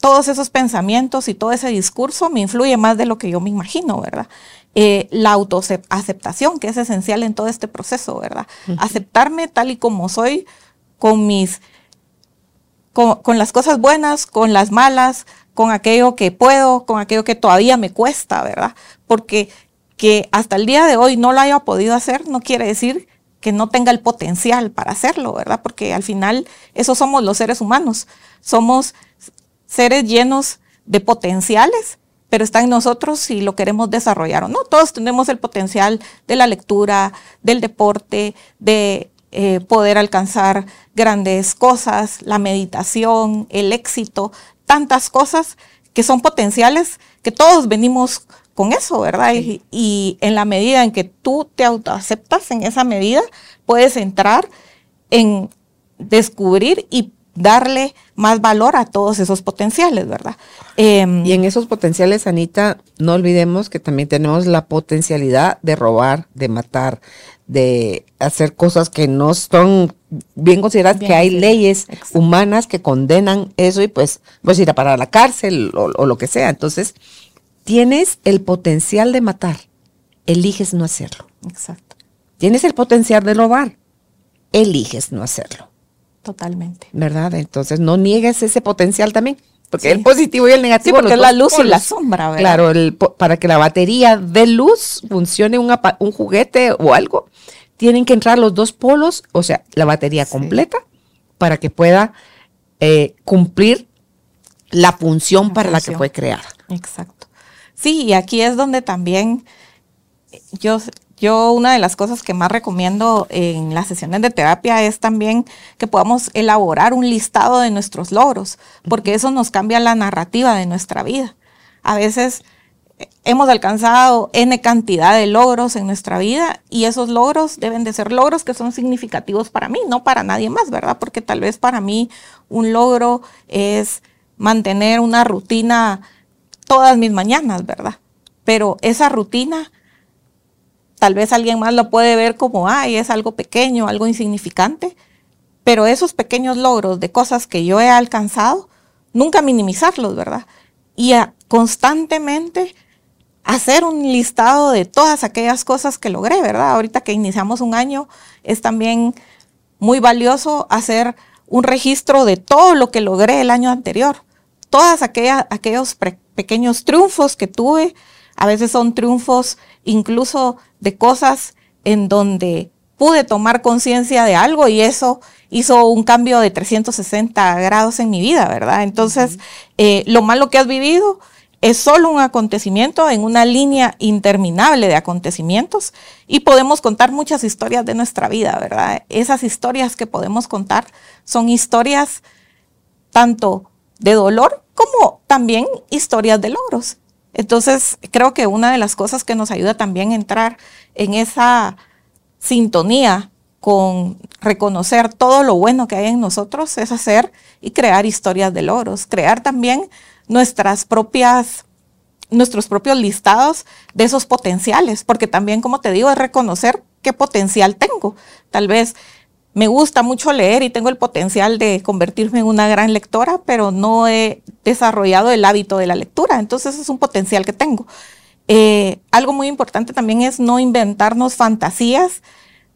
Speaker 3: todos esos pensamientos y todo ese discurso me influye más de lo que yo me imagino, ¿verdad? Eh, la autoaceptación, que es esencial en todo este proceso, ¿verdad? Aceptarme tal y como soy, con mis, con, las cosas buenas, con las malas, con aquello que puedo, con aquello que todavía me cuesta, ¿verdad? Porque que hasta el día de hoy no lo haya podido hacer no quiere decir que no tenga el potencial para hacerlo, ¿verdad? Porque al final eso somos los seres humanos. Somos seres llenos de potenciales, pero está en nosotros si lo queremos desarrollar o no. Todos tenemos el potencial de la lectura, del deporte, de eh, poder alcanzar grandes cosas, la meditación, el éxito, tantas cosas que son potenciales, que todos venimos con eso, ¿verdad? Y, y, en la medida en que tú te autoaceptas, en esa medida puedes entrar en descubrir y darle más valor a todos esos potenciales, ¿verdad?
Speaker 2: Em, y en esos potenciales, Anita, no olvidemos que también tenemos la potencialidad de robar, de matar, de hacer cosas que no son bien consideradas, que hay leyes humanas que condenan eso y pues pues ir a parar a la cárcel o, o lo que sea. Entonces, tienes el potencial de matar, eliges no hacerlo.
Speaker 3: Exacto.
Speaker 2: Tienes el potencial de robar, eliges no hacerlo.
Speaker 3: Totalmente.
Speaker 2: ¿Verdad? Entonces no niegues ese potencial también. Porque el positivo y el negativo.
Speaker 3: Sí, porque es la luz y la sombra, ¿verdad?
Speaker 2: Claro, el, para que la batería de luz funcione un, un, juguete o algo, tienen que entrar los dos polos, o sea, la batería completa, para que pueda eh, cumplir la función para la que fue creada.
Speaker 3: Exacto. Sí, y aquí es donde también yo yo una de las cosas que más recomiendo en las sesiones de terapia es también que podamos elaborar un listado de nuestros logros, porque eso nos cambia la narrativa de nuestra vida. A veces eh, hemos alcanzado n cantidad de logros en nuestra vida y esos logros deben de ser logros que son significativos para mí, no para nadie más, ¿verdad? Porque tal vez para mí un logro es mantener una rutina todas mis mañanas, ¿verdad? Pero esa rutina Tal vez alguien más lo puede ver como, ay, es algo pequeño, algo insignificante, pero esos pequeños logros de cosas que yo he alcanzado, nunca minimizarlos, ¿verdad? Y constantemente hacer un listado de todas aquellas cosas que logré, ¿verdad? Ahorita que iniciamos un año, es también muy valioso hacer un registro de todo lo que logré el año anterior, todas aquellas, aquellos pequeños triunfos que tuve, a veces son triunfos incluso de cosas en donde pude tomar conciencia de algo y eso hizo un cambio de 360 grados en mi vida, ¿verdad? Entonces, eh, lo malo que has vivido es solo un acontecimiento en una línea interminable de acontecimientos y podemos contar muchas historias de nuestra vida, ¿verdad? Esas historias que podemos contar son historias tanto de dolor como también historias de logros. Entonces, creo que una de las cosas que nos ayuda también a entrar en esa sintonía con reconocer todo lo bueno que hay en nosotros es hacer y crear historias de logros, crear también nuestras propias nuestros propios listados de esos potenciales, porque también, como te digo, es reconocer qué potencial tengo. Tal vez me gusta mucho leer y tengo el potencial de convertirme en una gran lectora, pero no he desarrollado el hábito de la lectura. Entonces es un potencial que tengo. Eh, algo muy importante también es no inventarnos fantasías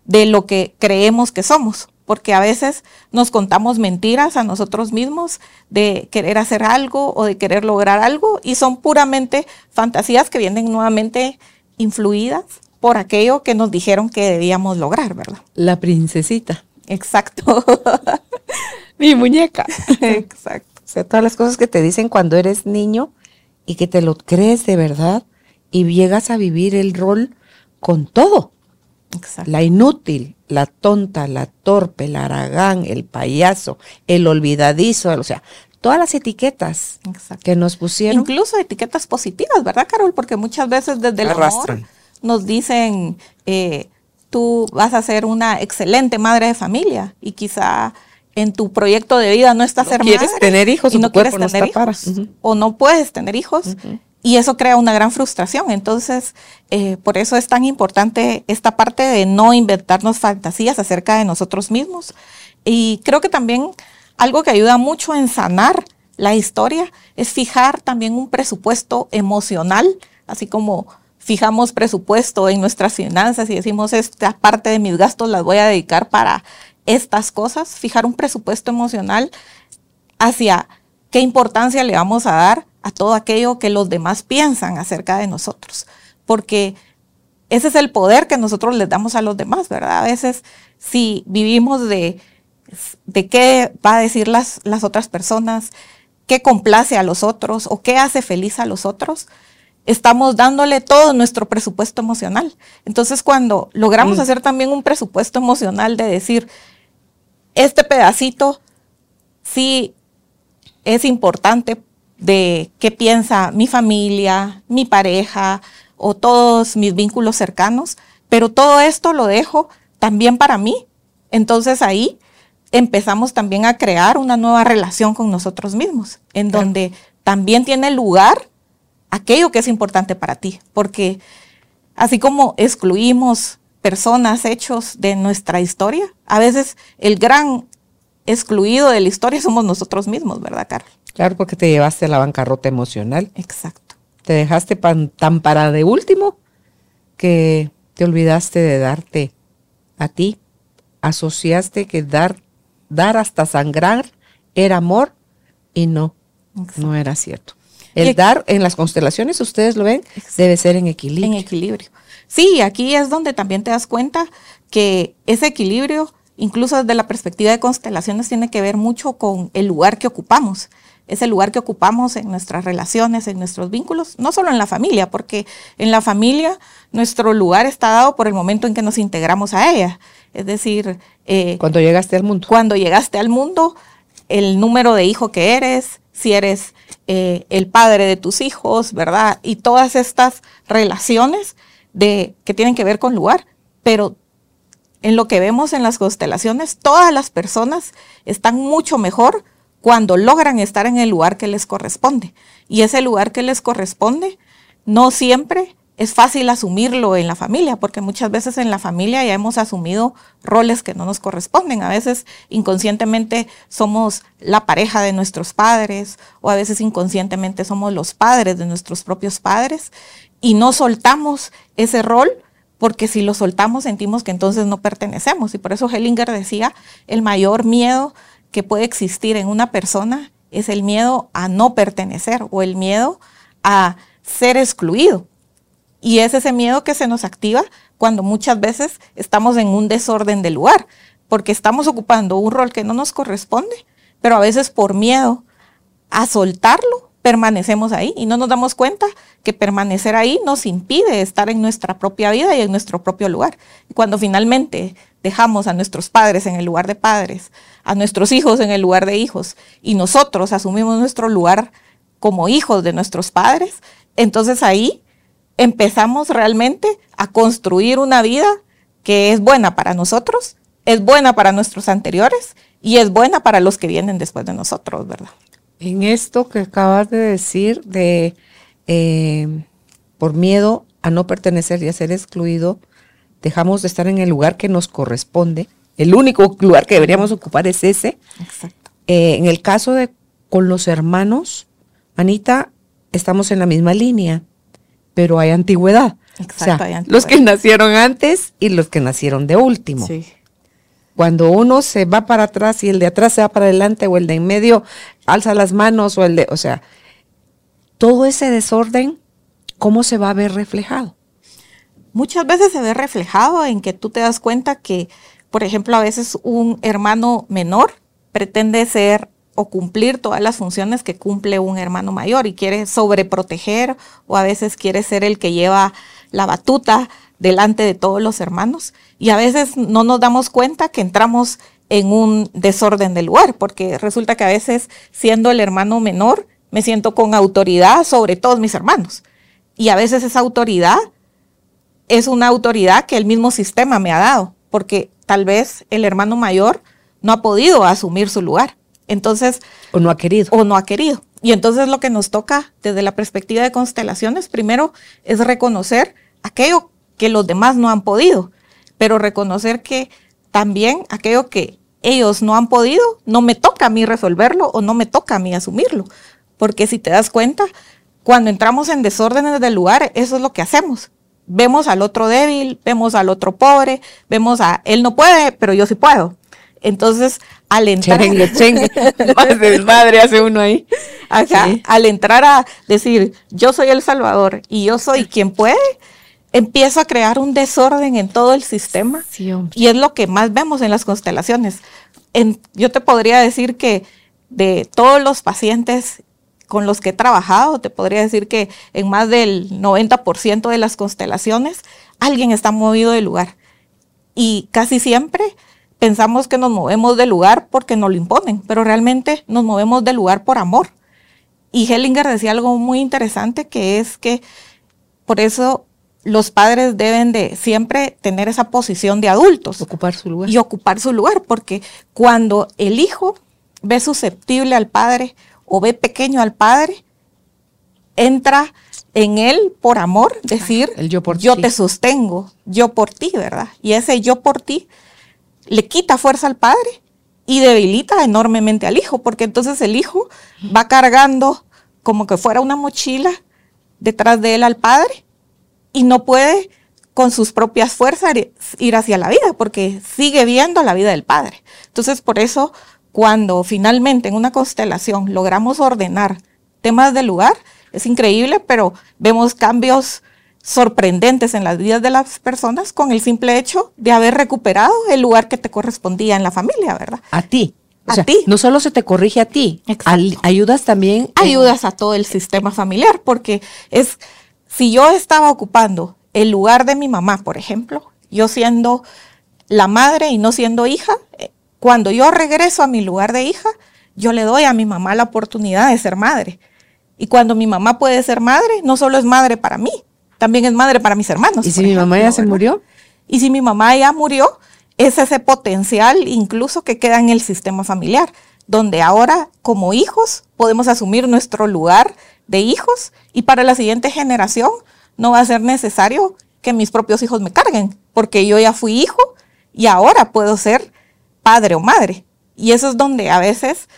Speaker 3: de lo que creemos que somos, porque a veces nos contamos mentiras a nosotros mismos de querer hacer algo o de querer lograr algo y son puramente fantasías que vienen nuevamente influidas por aquello que nos dijeron que debíamos lograr, ¿verdad?
Speaker 2: La princesita.
Speaker 3: Exacto. [LAUGHS]
Speaker 2: Mi muñeca.
Speaker 3: Exacto.
Speaker 2: O sea, todas las cosas que te dicen cuando eres niño y que te lo crees de verdad y llegas a vivir el rol con todo.
Speaker 3: Exacto.
Speaker 2: La inútil, la tonta, la torpe, la aragán, el payaso, el olvidadizo, o sea, todas las etiquetas
Speaker 3: Exacto.
Speaker 2: que nos pusieron.
Speaker 3: Incluso etiquetas positivas, ¿verdad, Carol? Porque muchas veces desde el
Speaker 2: Arrastran.
Speaker 3: amor nos dicen, eh, tú vas a ser una excelente madre de familia y quizá en tu proyecto de vida no estás
Speaker 2: No
Speaker 3: ser
Speaker 2: quieres
Speaker 3: madre
Speaker 2: tener hijos
Speaker 3: y
Speaker 2: o
Speaker 3: no quieres
Speaker 2: no
Speaker 3: tener hijos o no puedes tener hijos y eso crea una gran frustración. Entonces, eh, por eso es tan importante esta parte de no inventarnos fantasías acerca de nosotros mismos. Y creo que también algo que ayuda mucho en sanar la historia es fijar también un presupuesto emocional, así como fijamos presupuesto en nuestras finanzas y decimos esta parte de mis gastos las voy a dedicar para estas cosas, fijar un presupuesto emocional hacia qué importancia le vamos a dar a todo aquello que los demás piensan acerca de nosotros. Porque ese es el poder que nosotros les damos a los demás, ¿verdad? A veces si vivimos de, de qué va a decir las, las otras personas, qué complace a los otros o qué hace feliz a los otros, estamos dándole todo nuestro presupuesto emocional. Entonces, cuando logramos
Speaker 2: Mm.
Speaker 3: hacer también un presupuesto emocional de decir, este pedacito sí es importante de qué piensa mi familia, mi pareja o todos mis vínculos cercanos, pero todo esto lo dejo también para mí. Entonces ahí empezamos también a crear una nueva relación con nosotros mismos, en
Speaker 2: Claro.
Speaker 3: donde también tiene lugar aquello que es importante para ti, porque así como excluimos personas, hechos de nuestra historia, a veces el gran excluido de la historia somos nosotros mismos, ¿verdad, Carol?
Speaker 2: Claro, porque te llevaste a la bancarrota emocional.
Speaker 3: Exacto.
Speaker 2: Te dejaste pan- tan para de último que te olvidaste de darte a ti. Asociaste que dar, dar hasta sangrar era amor y no, no era cierto. El dar en las constelaciones, ustedes lo ven, debe ser en equilibrio.
Speaker 3: En equilibrio. Sí, aquí es donde también te das cuenta que ese equilibrio, incluso desde la perspectiva de constelaciones, tiene que ver mucho con el lugar que ocupamos. Ese lugar que ocupamos en nuestras relaciones, en nuestros vínculos, no solo en la familia, porque en la familia nuestro lugar está dado por el momento en que nos integramos a ella. Es decir, eh,
Speaker 2: Cuando llegaste al mundo.
Speaker 3: cuando llegaste al mundo, el número de hijo que eres, si eres eh, el padre de tus hijos, ¿verdad? Y todas estas relaciones de, que tienen que ver con lugar, pero en lo que vemos en las constelaciones, todas las personas están mucho mejor cuando logran estar en el lugar que les corresponde. Y ese lugar que les corresponde no siempre es fácil asumirlo en la familia, porque muchas veces en la familia ya hemos asumido roles que no nos corresponden. A veces inconscientemente somos la pareja de nuestros padres o a veces inconscientemente somos los padres de nuestros propios padres y no soltamos ese rol porque si lo soltamos sentimos que entonces no pertenecemos. Y por eso Hellinger decía, el mayor miedo que puede existir en una persona es el miedo a no pertenecer o el miedo a ser excluido. Y es ese miedo que se nos activa cuando muchas veces estamos en un desorden de lugar, porque estamos ocupando un rol que no nos corresponde, pero a veces por miedo a soltarlo, permanecemos ahí y no nos damos cuenta que permanecer ahí nos impide estar en nuestra propia vida y en nuestro propio lugar. Y cuando finalmente dejamos a nuestros padres en el lugar de padres, a nuestros hijos en el lugar de hijos, y nosotros asumimos nuestro lugar como hijos de nuestros padres, entonces ahí empezamos realmente a construir una vida que es buena para nosotros, es buena para nuestros anteriores y es buena para los que vienen después de nosotros, ¿verdad?
Speaker 2: En esto que acabas de decir de eh, por miedo a no pertenecer y a ser excluido, dejamos de estar en el lugar que nos corresponde. El único lugar que deberíamos ocupar es ese.
Speaker 3: Exacto.
Speaker 2: Eh, en el caso de con los hermanos, Anita, estamos en la misma línea, pero hay antigüedad.
Speaker 3: Exacto,
Speaker 2: O sea,
Speaker 3: hay antigüedad.
Speaker 2: Los que nacieron antes y los que nacieron de último.
Speaker 3: Sí.
Speaker 2: Cuando uno se va para atrás y el de atrás se va para adelante o el de en medio alza las manos o el de, o sea, todo ese desorden, ¿cómo se va a ver reflejado?
Speaker 3: Muchas veces se ve reflejado en que tú te das cuenta que, por ejemplo, a veces un hermano menor pretende ser o cumplir todas las funciones que cumple un hermano mayor y quiere sobreproteger o a veces quiere ser el que lleva la batuta delante de todos los hermanos y a veces no nos damos cuenta que entramos en un desorden del lugar porque resulta que a veces siendo el hermano menor me siento con autoridad sobre todos mis hermanos y a veces esa autoridad es una autoridad que el mismo sistema me ha dado, porque tal vez el hermano mayor no ha podido asumir su lugar. Entonces,
Speaker 2: ¿O no ha querido?
Speaker 3: o no ha querido. Y entonces lo que nos toca desde la perspectiva de constelaciones, primero es reconocer aquello que los demás no han podido, pero reconocer que también aquello que ellos no han podido, no me toca a mí resolverlo o no me toca a mí asumirlo. Porque si te das cuenta, cuando entramos en desórdenes del lugar, eso es lo que hacemos. Vemos al otro débil, vemos al otro pobre, vemos a él no puede, pero yo sí puedo. Entonces, al entrar,
Speaker 2: chengue. [LAUGHS] Más desmadre hace uno ahí. Sí.
Speaker 3: al entrar a decir yo soy el Salvador y yo soy quien puede, empiezo a crear un desorden en todo el sistema.
Speaker 2: Sí.
Speaker 3: Y es lo que más vemos en las constelaciones. En- yo te podría decir que de todos los pacientes con los que he trabajado, te podría decir que en más del 90% de las constelaciones alguien está movido del lugar. Y casi siempre pensamos que nos movemos del lugar porque nos lo imponen, pero realmente nos movemos del lugar por amor. Y Hellinger decía algo muy interesante que es que por eso los padres deben de siempre tener esa posición de adultos
Speaker 2: Ocupar su lugar.
Speaker 3: y ocupar su lugar, porque cuando el hijo ve susceptible al padre o ve pequeño al padre, entra en él por amor, decir,
Speaker 2: el yo por
Speaker 3: yo
Speaker 2: ti.
Speaker 3: te sostengo, yo por ti, ¿verdad? Y ese yo por ti le quita fuerza al padre y debilita enormemente al hijo, porque entonces el hijo va cargando como que fuera una mochila detrás de él al padre y no puede con sus propias fuerzas ir- hacia la vida, porque sigue viendo la vida del padre. Entonces, por eso, cuando finalmente en una constelación logramos ordenar temas del lugar, es increíble, pero vemos cambios sorprendentes en las vidas de las personas con el simple hecho de haber recuperado el lugar que te correspondía en la familia, ¿verdad?
Speaker 2: A ti. O
Speaker 3: A
Speaker 2: sea,
Speaker 3: ti.
Speaker 2: No solo se te corrige a ti, al- ayudas también. en-
Speaker 3: ayudas a todo el sistema familiar, porque es, si yo estaba ocupando el lugar de mi mamá, por ejemplo, yo siendo la madre y no siendo hija, eh, cuando yo regreso a mi lugar de hija, yo le doy a mi mamá la oportunidad de ser madre. Y cuando mi mamá puede ser madre, no solo es madre para mí, también es madre para mis hermanos.
Speaker 2: ¿Y si mi mamá ya se murió?
Speaker 3: Y si mi mamá ya murió, es ese potencial incluso que queda en el sistema familiar, donde ahora como hijos podemos asumir nuestro lugar de hijos y para la siguiente generación no va a ser necesario que mis propios hijos me carguen, porque yo ya fui hijo y ahora puedo ser padre o madre. Y eso es donde a veces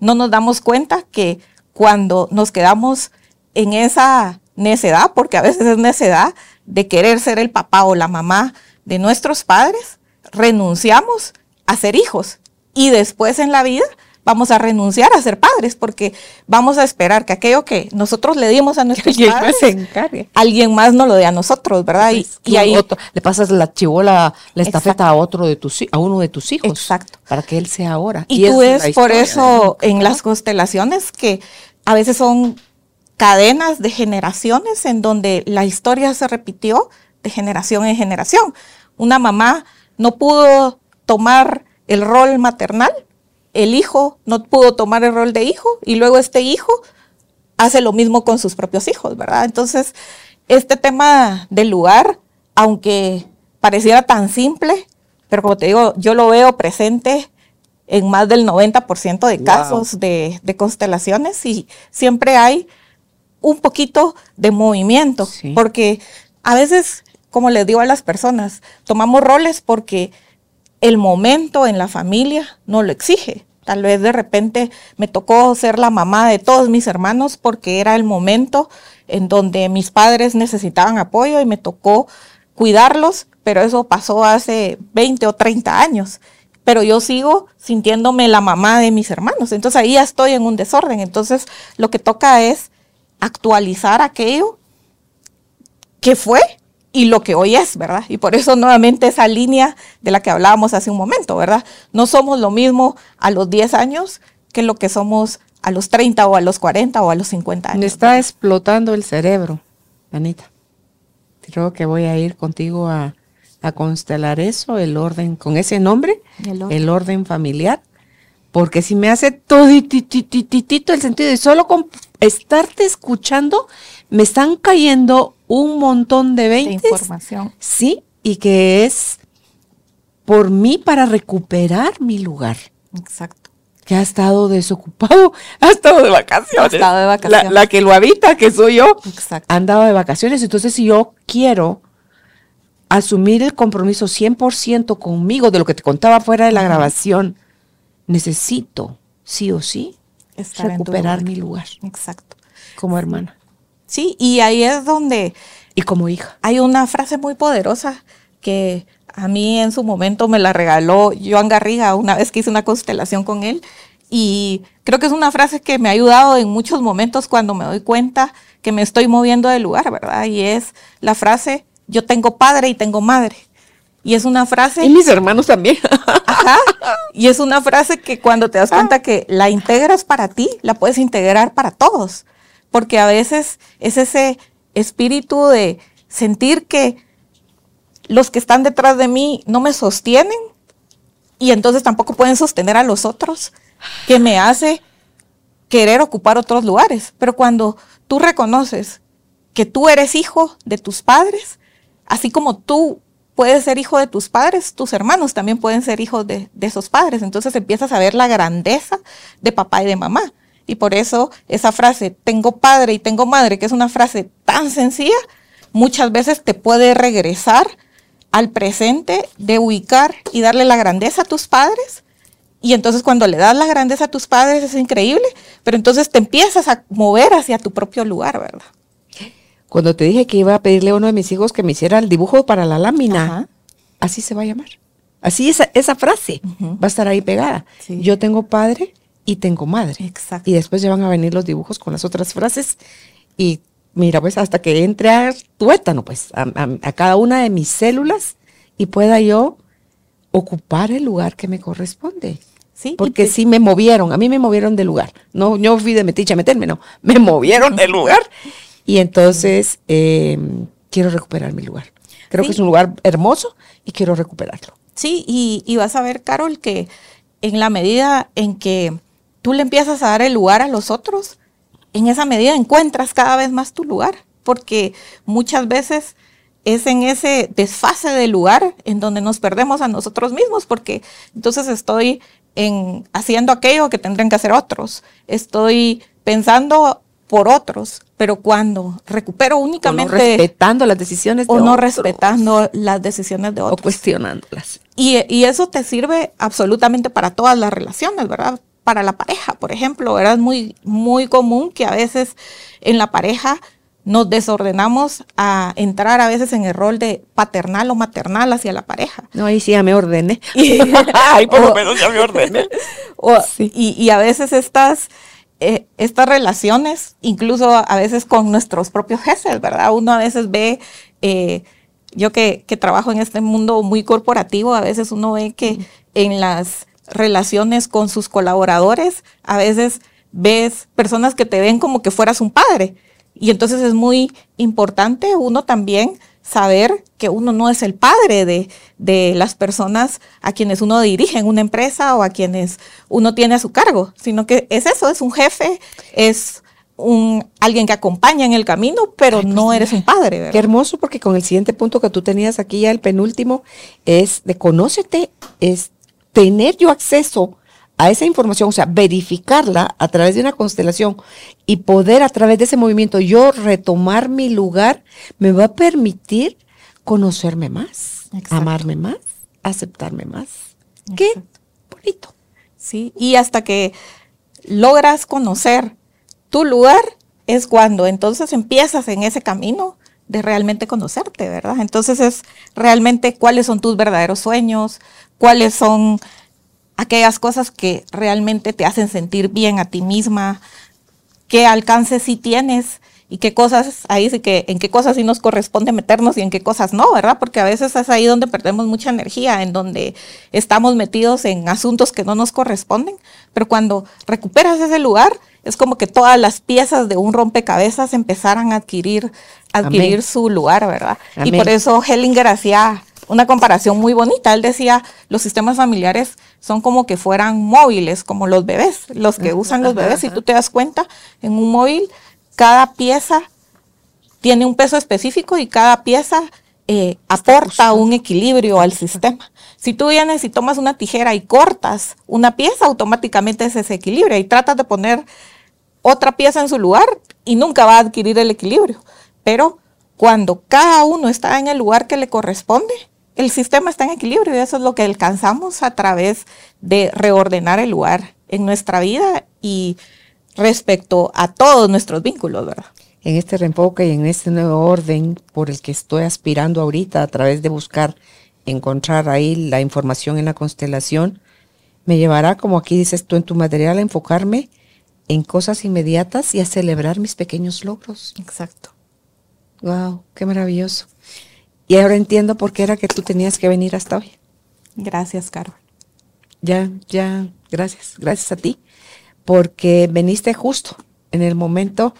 Speaker 3: no nos damos cuenta que cuando nos quedamos en esa necedad, porque a veces es necedad de querer ser el papá o la mamá de nuestros padres, renunciamos a ser hijos y después en la vida vamos a renunciar a ser padres porque vamos a esperar que aquello que nosotros le dimos a [LAUGHS] nuestros
Speaker 2: alguien más
Speaker 3: padres,
Speaker 2: se encargue.
Speaker 3: alguien más nos lo dé a nosotros, ¿verdad? Y,
Speaker 2: Pues,
Speaker 3: y ahí
Speaker 2: otro- le pasas la chivola, la estafeta
Speaker 3: Exacto.
Speaker 2: a otro de tus a uno de tus hijos.
Speaker 3: Exacto.
Speaker 2: Para que él sea ahora.
Speaker 3: Y, tú
Speaker 2: esa
Speaker 3: ves
Speaker 2: la
Speaker 3: por eso en las constelaciones que a veces son cadenas de generaciones en donde la historia se repitió de generación en generación. Una mamá no pudo tomar el rol maternal, el hijo no pudo tomar el rol de hijo y luego este hijo hace lo mismo con sus propios hijos, ¿verdad? Entonces, este tema del lugar, aunque pareciera tan simple, pero como te digo, yo lo veo presente en más del 90% de casos de, constelaciones y siempre hay un poquito de movimiento, porque a veces, como les digo a las personas, tomamos roles porque el momento en la familia no lo exige. Tal vez de repente me tocó ser la mamá de todos mis hermanos porque era el momento en donde mis padres necesitaban apoyo y me tocó cuidarlos, pero eso pasó hace 20 o 30 años. Pero yo sigo sintiéndome la mamá de mis hermanos. Entonces ahí ya estoy en un desorden. Entonces lo que toca es actualizar aquello que fue y lo que hoy es, ¿verdad? Y por eso nuevamente esa línea de la que hablábamos hace un momento, ¿verdad? No somos lo mismo a los 10 años que lo que somos a los 30 o a los 40 o a los 50 años.
Speaker 2: Me está explotando el cerebro, Anita. Creo que voy a ir contigo a, constelar eso, el orden, con ese nombre, el orden, familiar, porque si me hace todo el sentido y solo con estarte escuchando me están cayendo un montón de 20
Speaker 3: información.
Speaker 2: Sí, y que es por mí para recuperar mi lugar.
Speaker 3: Exacto.
Speaker 2: Que ha estado desocupado, [LAUGHS] ha estado de vacaciones.
Speaker 3: Ha estado de vacaciones.
Speaker 2: La, que lo habita, que soy yo,
Speaker 3: Exacto.
Speaker 2: ha andado de vacaciones. Entonces, si yo quiero asumir el compromiso 100% conmigo de lo que te contaba fuera de la grabación, necesito, sí o sí, recuperar mi lugar.
Speaker 3: Exacto.
Speaker 2: Como hermana.
Speaker 3: Sí, y ahí es donde...
Speaker 2: Y como hija.
Speaker 3: Hay una frase muy poderosa que a mí en su momento me la regaló Joan Garriga una vez que hice una constelación con él. Y creo que es una frase que me ha ayudado en muchos momentos cuando me doy cuenta que me estoy moviendo de lugar, ¿verdad? Y es la frase, yo tengo padre y tengo madre. Y es una frase...
Speaker 2: Y mis hermanos también. [LAUGHS]
Speaker 3: Ajá. Y es una frase que cuando te das cuenta que la integras para ti, la puedes integrar para todos porque a veces es ese espíritu de sentir que los que están detrás de mí no me sostienen y entonces tampoco pueden sostener a los otros, que me hace querer ocupar otros lugares. Pero cuando tú reconoces que tú eres hijo de tus padres, así como tú puedes ser hijo de tus padres, tus hermanos también pueden ser hijos de, de esos padres. Entonces empiezas a ver la grandeza de papá y de mamá. Y por eso esa frase, tengo padre y tengo madre, que es una frase tan sencilla, muchas veces te puede regresar al presente de ubicar y darle la grandeza a tus padres. Y entonces cuando le das la grandeza a tus padres es increíble, pero entonces te empiezas a mover hacia tu propio lugar, ¿verdad?
Speaker 2: Cuando te dije que iba a pedirle a uno de mis hijos que me hiciera el dibujo para la lámina, así se va a llamar. Así esa, esa frase va a estar ahí pegada. Yo tengo padre y tengo madre.
Speaker 3: Exacto.
Speaker 2: Y después ya van a venir los dibujos con las otras frases y mira, pues hasta que entre a tuétano, pues, a, cada una de mis células y pueda yo ocupar el lugar que me corresponde. Sí, Porque sí me movieron, a mí me movieron de lugar. No, yo fui de metiche a meterme, no, me movieron de [LAUGHS] lugar. Y entonces em, quiero recuperar mi lugar. Creo que es un lugar hermoso y quiero recuperarlo.
Speaker 3: Sí, y, y vas a ver, Carol, que en la medida en que tú le empiezas a dar el lugar a los otros, en esa medida encuentras cada vez más tu lugar, porque muchas veces es en ese desfase de lugar en donde nos perdemos a nosotros mismos, porque entonces estoy en haciendo aquello que tendrían que hacer otros, estoy pensando por otros, pero cuando recupero únicamente... O
Speaker 2: no respetando las decisiones
Speaker 3: de O no respetando las decisiones de otros.
Speaker 2: O cuestionándolas.
Speaker 3: Y, y, eso te sirve absolutamente para todas las relaciones, ¿verdad? para la pareja, por ejemplo, era muy, muy común que a veces en la pareja nos desordenamos a entrar a veces en el rol de paternal o maternal hacia la pareja.
Speaker 2: No, ahí sí ya me ordené.
Speaker 3: ahí [LAUGHS] por lo menos ya me ordené. [LAUGHS] y, a veces estas, eh, estas relaciones, incluso a veces con nuestros propios jefes, ¿verdad? Uno a veces ve, eh, yo que, que, trabajo en este mundo muy corporativo, a veces uno ve que en las relaciones con sus colaboradores, a veces ves personas que te ven como que fueras un padre. Y entonces es muy importante uno también saber que uno no es el padre de, de, las personas a quienes uno dirige en una empresa o a quienes uno tiene a su cargo, sino que es eso, es un jefe, es un alguien que acompaña en el camino, pero
Speaker 2: pues
Speaker 3: no eres un padre, ¿verdad?
Speaker 2: Qué hermoso, porque con el siguiente punto que tú tenías aquí ya, el penúltimo, es de conócete, es tener yo acceso a esa información, o sea, verificarla a través de una constelación y poder a través de ese movimiento yo retomar mi lugar, me va a permitir conocerme más,
Speaker 3: Exacto.
Speaker 2: amarme más, aceptarme más. Qué bonito.
Speaker 3: Sí, y hasta que logras conocer tu lugar es cuando entonces empiezas en ese camino de realmente conocerte, ¿verdad? Entonces es realmente cuáles son tus verdaderos sueños, cuáles son aquellas cosas que realmente te hacen sentir bien a ti misma, qué alcance sí tienes y qué cosas, ahí sí que, en qué cosas sí nos corresponde meternos y en qué cosas no, ¿verdad? Porque a veces es ahí donde perdemos mucha energía, en donde estamos metidos en asuntos que no nos corresponden, pero cuando recuperas ese lugar, es como que todas las piezas de un rompecabezas empezaran a adquirir, adquirir
Speaker 2: Amén.
Speaker 3: su lugar, ¿verdad? Y por eso Hellinger hacía una comparación muy bonita. Él decía, los sistemas familiares son como que fueran móviles, como los bebés, los que usan los bebés. Si tú te das cuenta, en un móvil, cada pieza tiene un peso específico y cada pieza eh, aporta un equilibrio al sistema. Si tú vienes y tomas una tijera y cortas una pieza, automáticamente se desequilibra y tratas de poner otra pieza en su lugar y nunca va a adquirir el equilibrio. Pero cuando cada uno está en el lugar que le corresponde, el sistema está en equilibrio y eso es lo que alcanzamos a través de reordenar el lugar en nuestra vida y respecto a todos nuestros vínculos, ¿verdad?
Speaker 2: en este reenfoque y en este nuevo orden por el que estoy aspirando ahorita a través de buscar encontrar ahí la información en la constelación, me llevará, como aquí dices tú en tu material, a enfocarme en cosas inmediatas y a celebrar mis pequeños logros.
Speaker 3: Exacto.
Speaker 2: Wow, qué maravilloso. Y ahora entiendo por qué era que tú tenías que venir hasta hoy.
Speaker 3: Gracias, Carol.
Speaker 2: Ya, ya, gracias, gracias a ti, porque viniste justo en el momento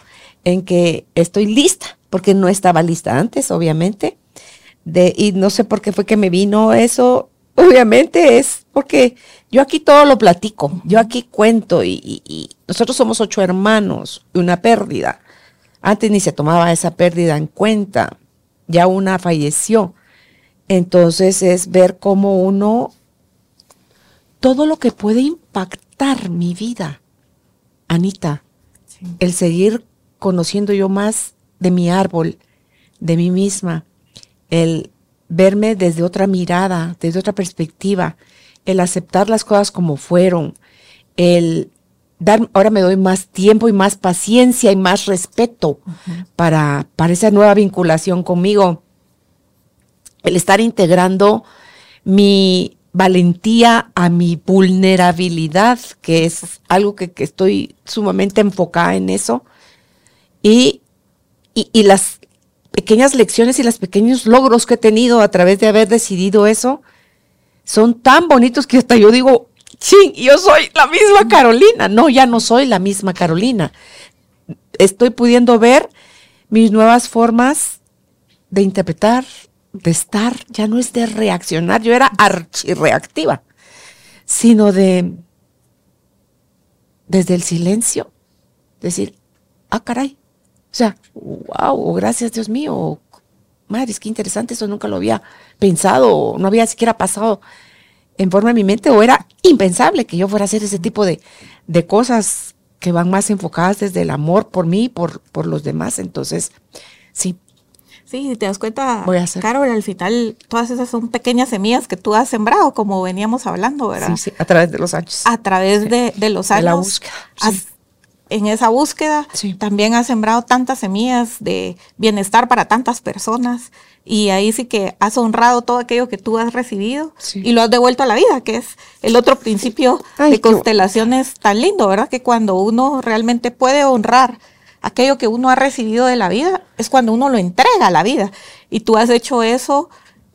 Speaker 2: en que estoy lista, porque no estaba lista antes, obviamente, de, y no sé por qué fue que me vino eso, obviamente es porque yo aquí todo lo platico, yo aquí cuento y, y- y nosotros somos ocho hermanos y una pérdida. Antes ni se tomaba esa pérdida en cuenta, ya una falleció. Entonces es ver cómo uno todo lo que puede impactar mi vida, Anita, el seguir conociendo yo más de mi árbol, de mí misma, el verme desde otra mirada, desde otra perspectiva, el aceptar las cosas como fueron, el dar, ahora me doy más tiempo y más paciencia y más respeto para, para esa nueva vinculación conmigo, el estar integrando mi valentía a mi vulnerabilidad, que es algo que, que estoy sumamente enfocada en eso, y, y, y las pequeñas lecciones y los pequeños logros que he tenido a través de haber decidido eso, son tan bonitos que hasta yo digo, ching, yo soy la misma Carolina. No, ya no soy la misma Carolina. Estoy pudiendo ver mis nuevas formas de interpretar, de estar, ya no es de reaccionar, yo era archirreactiva, sino de, desde el silencio, decir, ah, caray, o sea, wow, gracias Dios mío, madre, es que interesante, eso nunca lo había pensado, no había siquiera pasado en forma de mi mente, o era impensable que yo fuera a hacer ese tipo de, de cosas que van más enfocadas desde el amor por mí y por, por los demás. Entonces, sí,
Speaker 3: Sí, si te das cuenta,
Speaker 2: Voy a hacer.
Speaker 3: Carol, al final todas esas son pequeñas semillas que tú has sembrado, como veníamos hablando, ¿verdad?
Speaker 2: sí, sí, a través de los años.
Speaker 3: A través de, de los años.
Speaker 2: De la búsqueda, sí.
Speaker 3: has- en esa búsqueda
Speaker 2: Sí.
Speaker 3: también has sembrado tantas semillas de bienestar para tantas personas y ahí sí que has honrado todo aquello que tú has recibido
Speaker 2: Sí.
Speaker 3: y lo has devuelto a la vida, que es el otro principio
Speaker 2: Ay,
Speaker 3: de
Speaker 2: qué
Speaker 3: constelaciones tan lindo, ¿verdad? Que cuando uno realmente puede honrar aquello que uno ha recibido de la vida, es cuando uno lo entrega a la vida. Y tú has hecho eso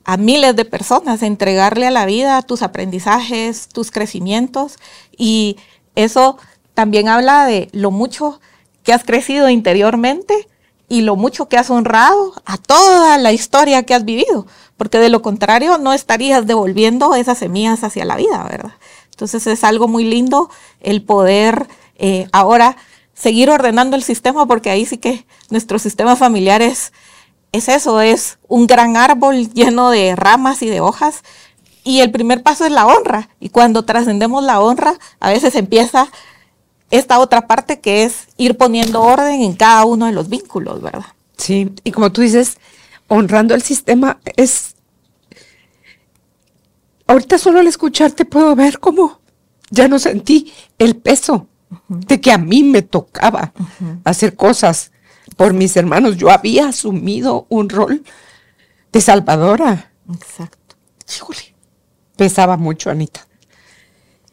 Speaker 3: a miles de personas, entregarle a la vida tus aprendizajes, tus crecimientos. Y eso también habla de lo mucho que has crecido interiormente y lo mucho que has honrado a toda la historia que has vivido, porque de lo contrario no estarías devolviendo esas semillas hacia la vida, ¿verdad? Entonces es algo muy lindo el poder eh, ahora seguir ordenando el sistema, porque ahí sí que nuestro sistema familiar es, es eso, es un gran árbol lleno de ramas y de hojas. Y el primer paso es la honra. Y cuando trascendemos la honra, a veces empieza esta otra parte que es ir poniendo orden en cada uno de los vínculos, ¿verdad?
Speaker 2: Sí, y como tú dices, honrando el sistema es... Ahorita solo al escucharte puedo ver cómo ya no sentí el peso de que a mí me tocaba hacer cosas por mis hermanos. Yo había asumido un rol de salvadora.
Speaker 3: Exacto.
Speaker 2: Híjole, pesaba mucho, Anita.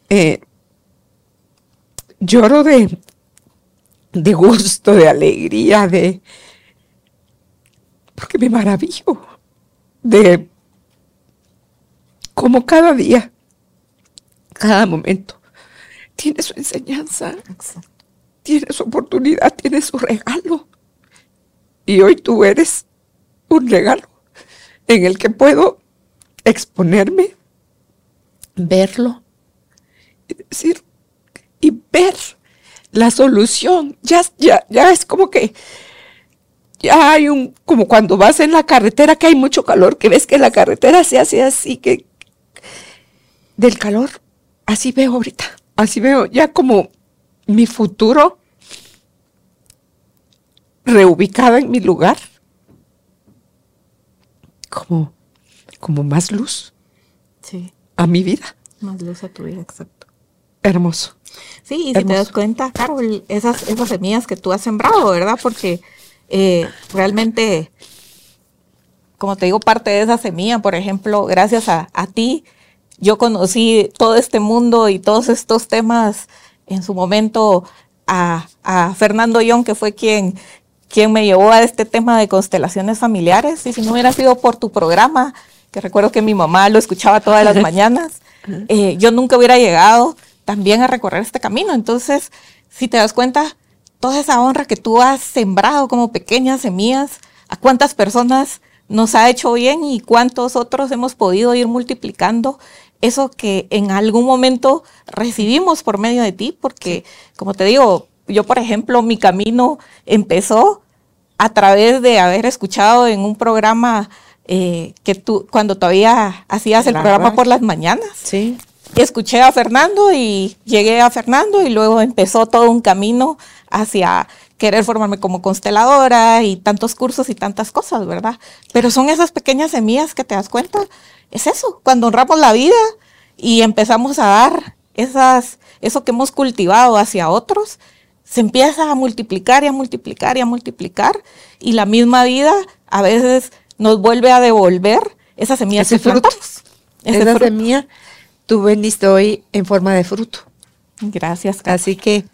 Speaker 2: Eh, lloro de, de gusto, de alegría, de... Porque me maravillo de cómo cada día, cada momento, tiene su enseñanza, tiene su oportunidad, tiene su regalo. Y hoy tú eres un regalo en el que puedo exponerme, verlo y decir, y ver la solución. Ya, ya, ya es como que ya hay un, como cuando vas en la carretera que hay mucho calor, que ves que la carretera se hace así, que del calor, así veo ahorita, así veo ya como mi futuro reubicado en mi lugar, como, como más luz
Speaker 3: Sí,
Speaker 2: a mi vida.
Speaker 3: más luz a tu vida, exacto.
Speaker 2: Hermoso.
Speaker 3: Sí, y si te
Speaker 2: Hermoso.
Speaker 3: das cuenta, Carol, esas, esas semillas que tú has sembrado, ¿verdad? Porque eh, realmente, como te digo, parte de esa semilla, por ejemplo, gracias a, a ti, yo conocí todo este mundo y todos estos temas en su momento a, a Fernando Young, que fue quien, quien me llevó a este tema de constelaciones familiares. Y si no hubiera sido por tu programa, que recuerdo que mi mamá lo escuchaba todas las [LAUGHS] mañanas, eh, yo nunca hubiera llegado también a recorrer este camino. Entonces, si te das cuenta, toda esa honra que tú has sembrado como pequeñas semillas, a cuántas personas nos ha hecho bien y cuántos otros hemos podido ir multiplicando eso que en algún momento recibimos por medio de ti, porque como te digo, yo por ejemplo, mi camino empezó a través de haber escuchado en un programa eh, que tú, cuando todavía hacías el
Speaker 2: La
Speaker 3: programa
Speaker 2: radio.
Speaker 3: por las mañanas,
Speaker 2: Sí.
Speaker 3: Escuché a Fernando y llegué a Fernando y luego empezó todo un camino hacia querer formarme como consteladora y tantos cursos y tantas cosas, ¿verdad? Pero son esas pequeñas semillas que te das cuenta, es eso, cuando honramos la vida y empezamos a dar esas, eso que hemos cultivado hacia otros, se empieza a multiplicar y a multiplicar y a multiplicar y la misma vida a veces nos vuelve a devolver esas semillas
Speaker 2: Ese
Speaker 3: que
Speaker 2: fruto.
Speaker 3: plantamos. Ese
Speaker 2: Esa
Speaker 3: fruto.
Speaker 2: semilla tú vendiste hoy en forma de fruto.
Speaker 3: Gracias.
Speaker 2: Así que,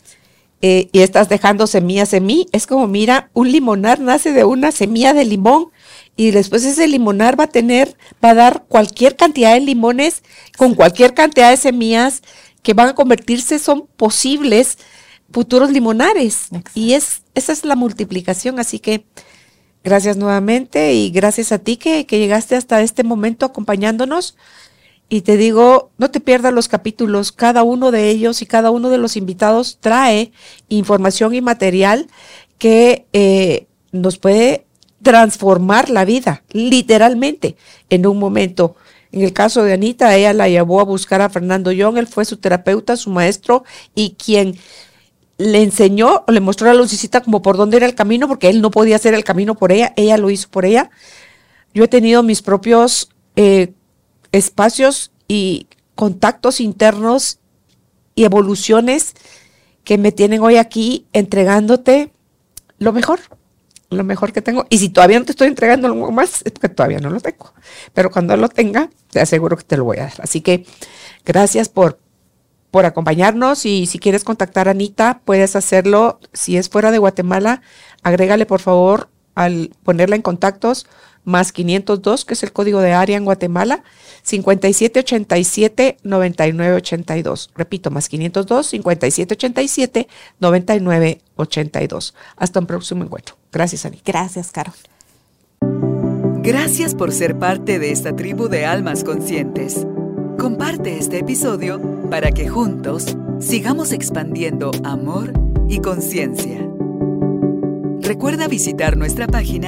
Speaker 2: eh, y estás dejando semillas en mí. Es como, mira, un limonar nace de una semilla de limón y después ese limonar va a tener, va a dar cualquier cantidad de limones con cualquier cantidad de semillas que van a convertirse, son posibles futuros limonares.
Speaker 3: Exacto.
Speaker 2: Y es, esa es la multiplicación. Así que, gracias nuevamente y gracias a ti que, que llegaste hasta este momento acompañándonos. Y te digo, no te pierdas los capítulos, cada uno de ellos y cada uno de los invitados trae información y material que eh, nos puede transformar la vida, literalmente, en un momento. En el caso de Anita, ella la llevó a buscar a Fernando Young, él fue su terapeuta, su maestro y quien le enseñó o le mostró a Lucicita como por dónde era el camino, porque él no podía hacer el camino por ella, ella lo hizo por ella. Yo he tenido mis propios eh, espacios y contactos internos y evoluciones que me tienen hoy aquí entregándote lo mejor, lo mejor que tengo. Y si todavía no te estoy entregando algo más, es porque todavía no lo tengo. Pero cuando lo tenga, te aseguro que te lo voy a dar. Así que gracias por, por acompañarnos y si quieres contactar a Anita, puedes hacerlo. Si es fuera de Guatemala, agrégale por favor al ponerla en contactos más 502, que es el código de área en Guatemala, 5787-9982. Repito, más 502, 5787-9982. Hasta un próximo encuentro. Gracias, Anita.
Speaker 3: Gracias, Carol.
Speaker 1: Gracias por ser parte de esta tribu de almas conscientes. Comparte este episodio para que juntos sigamos expandiendo amor y conciencia. Recuerda visitar nuestra página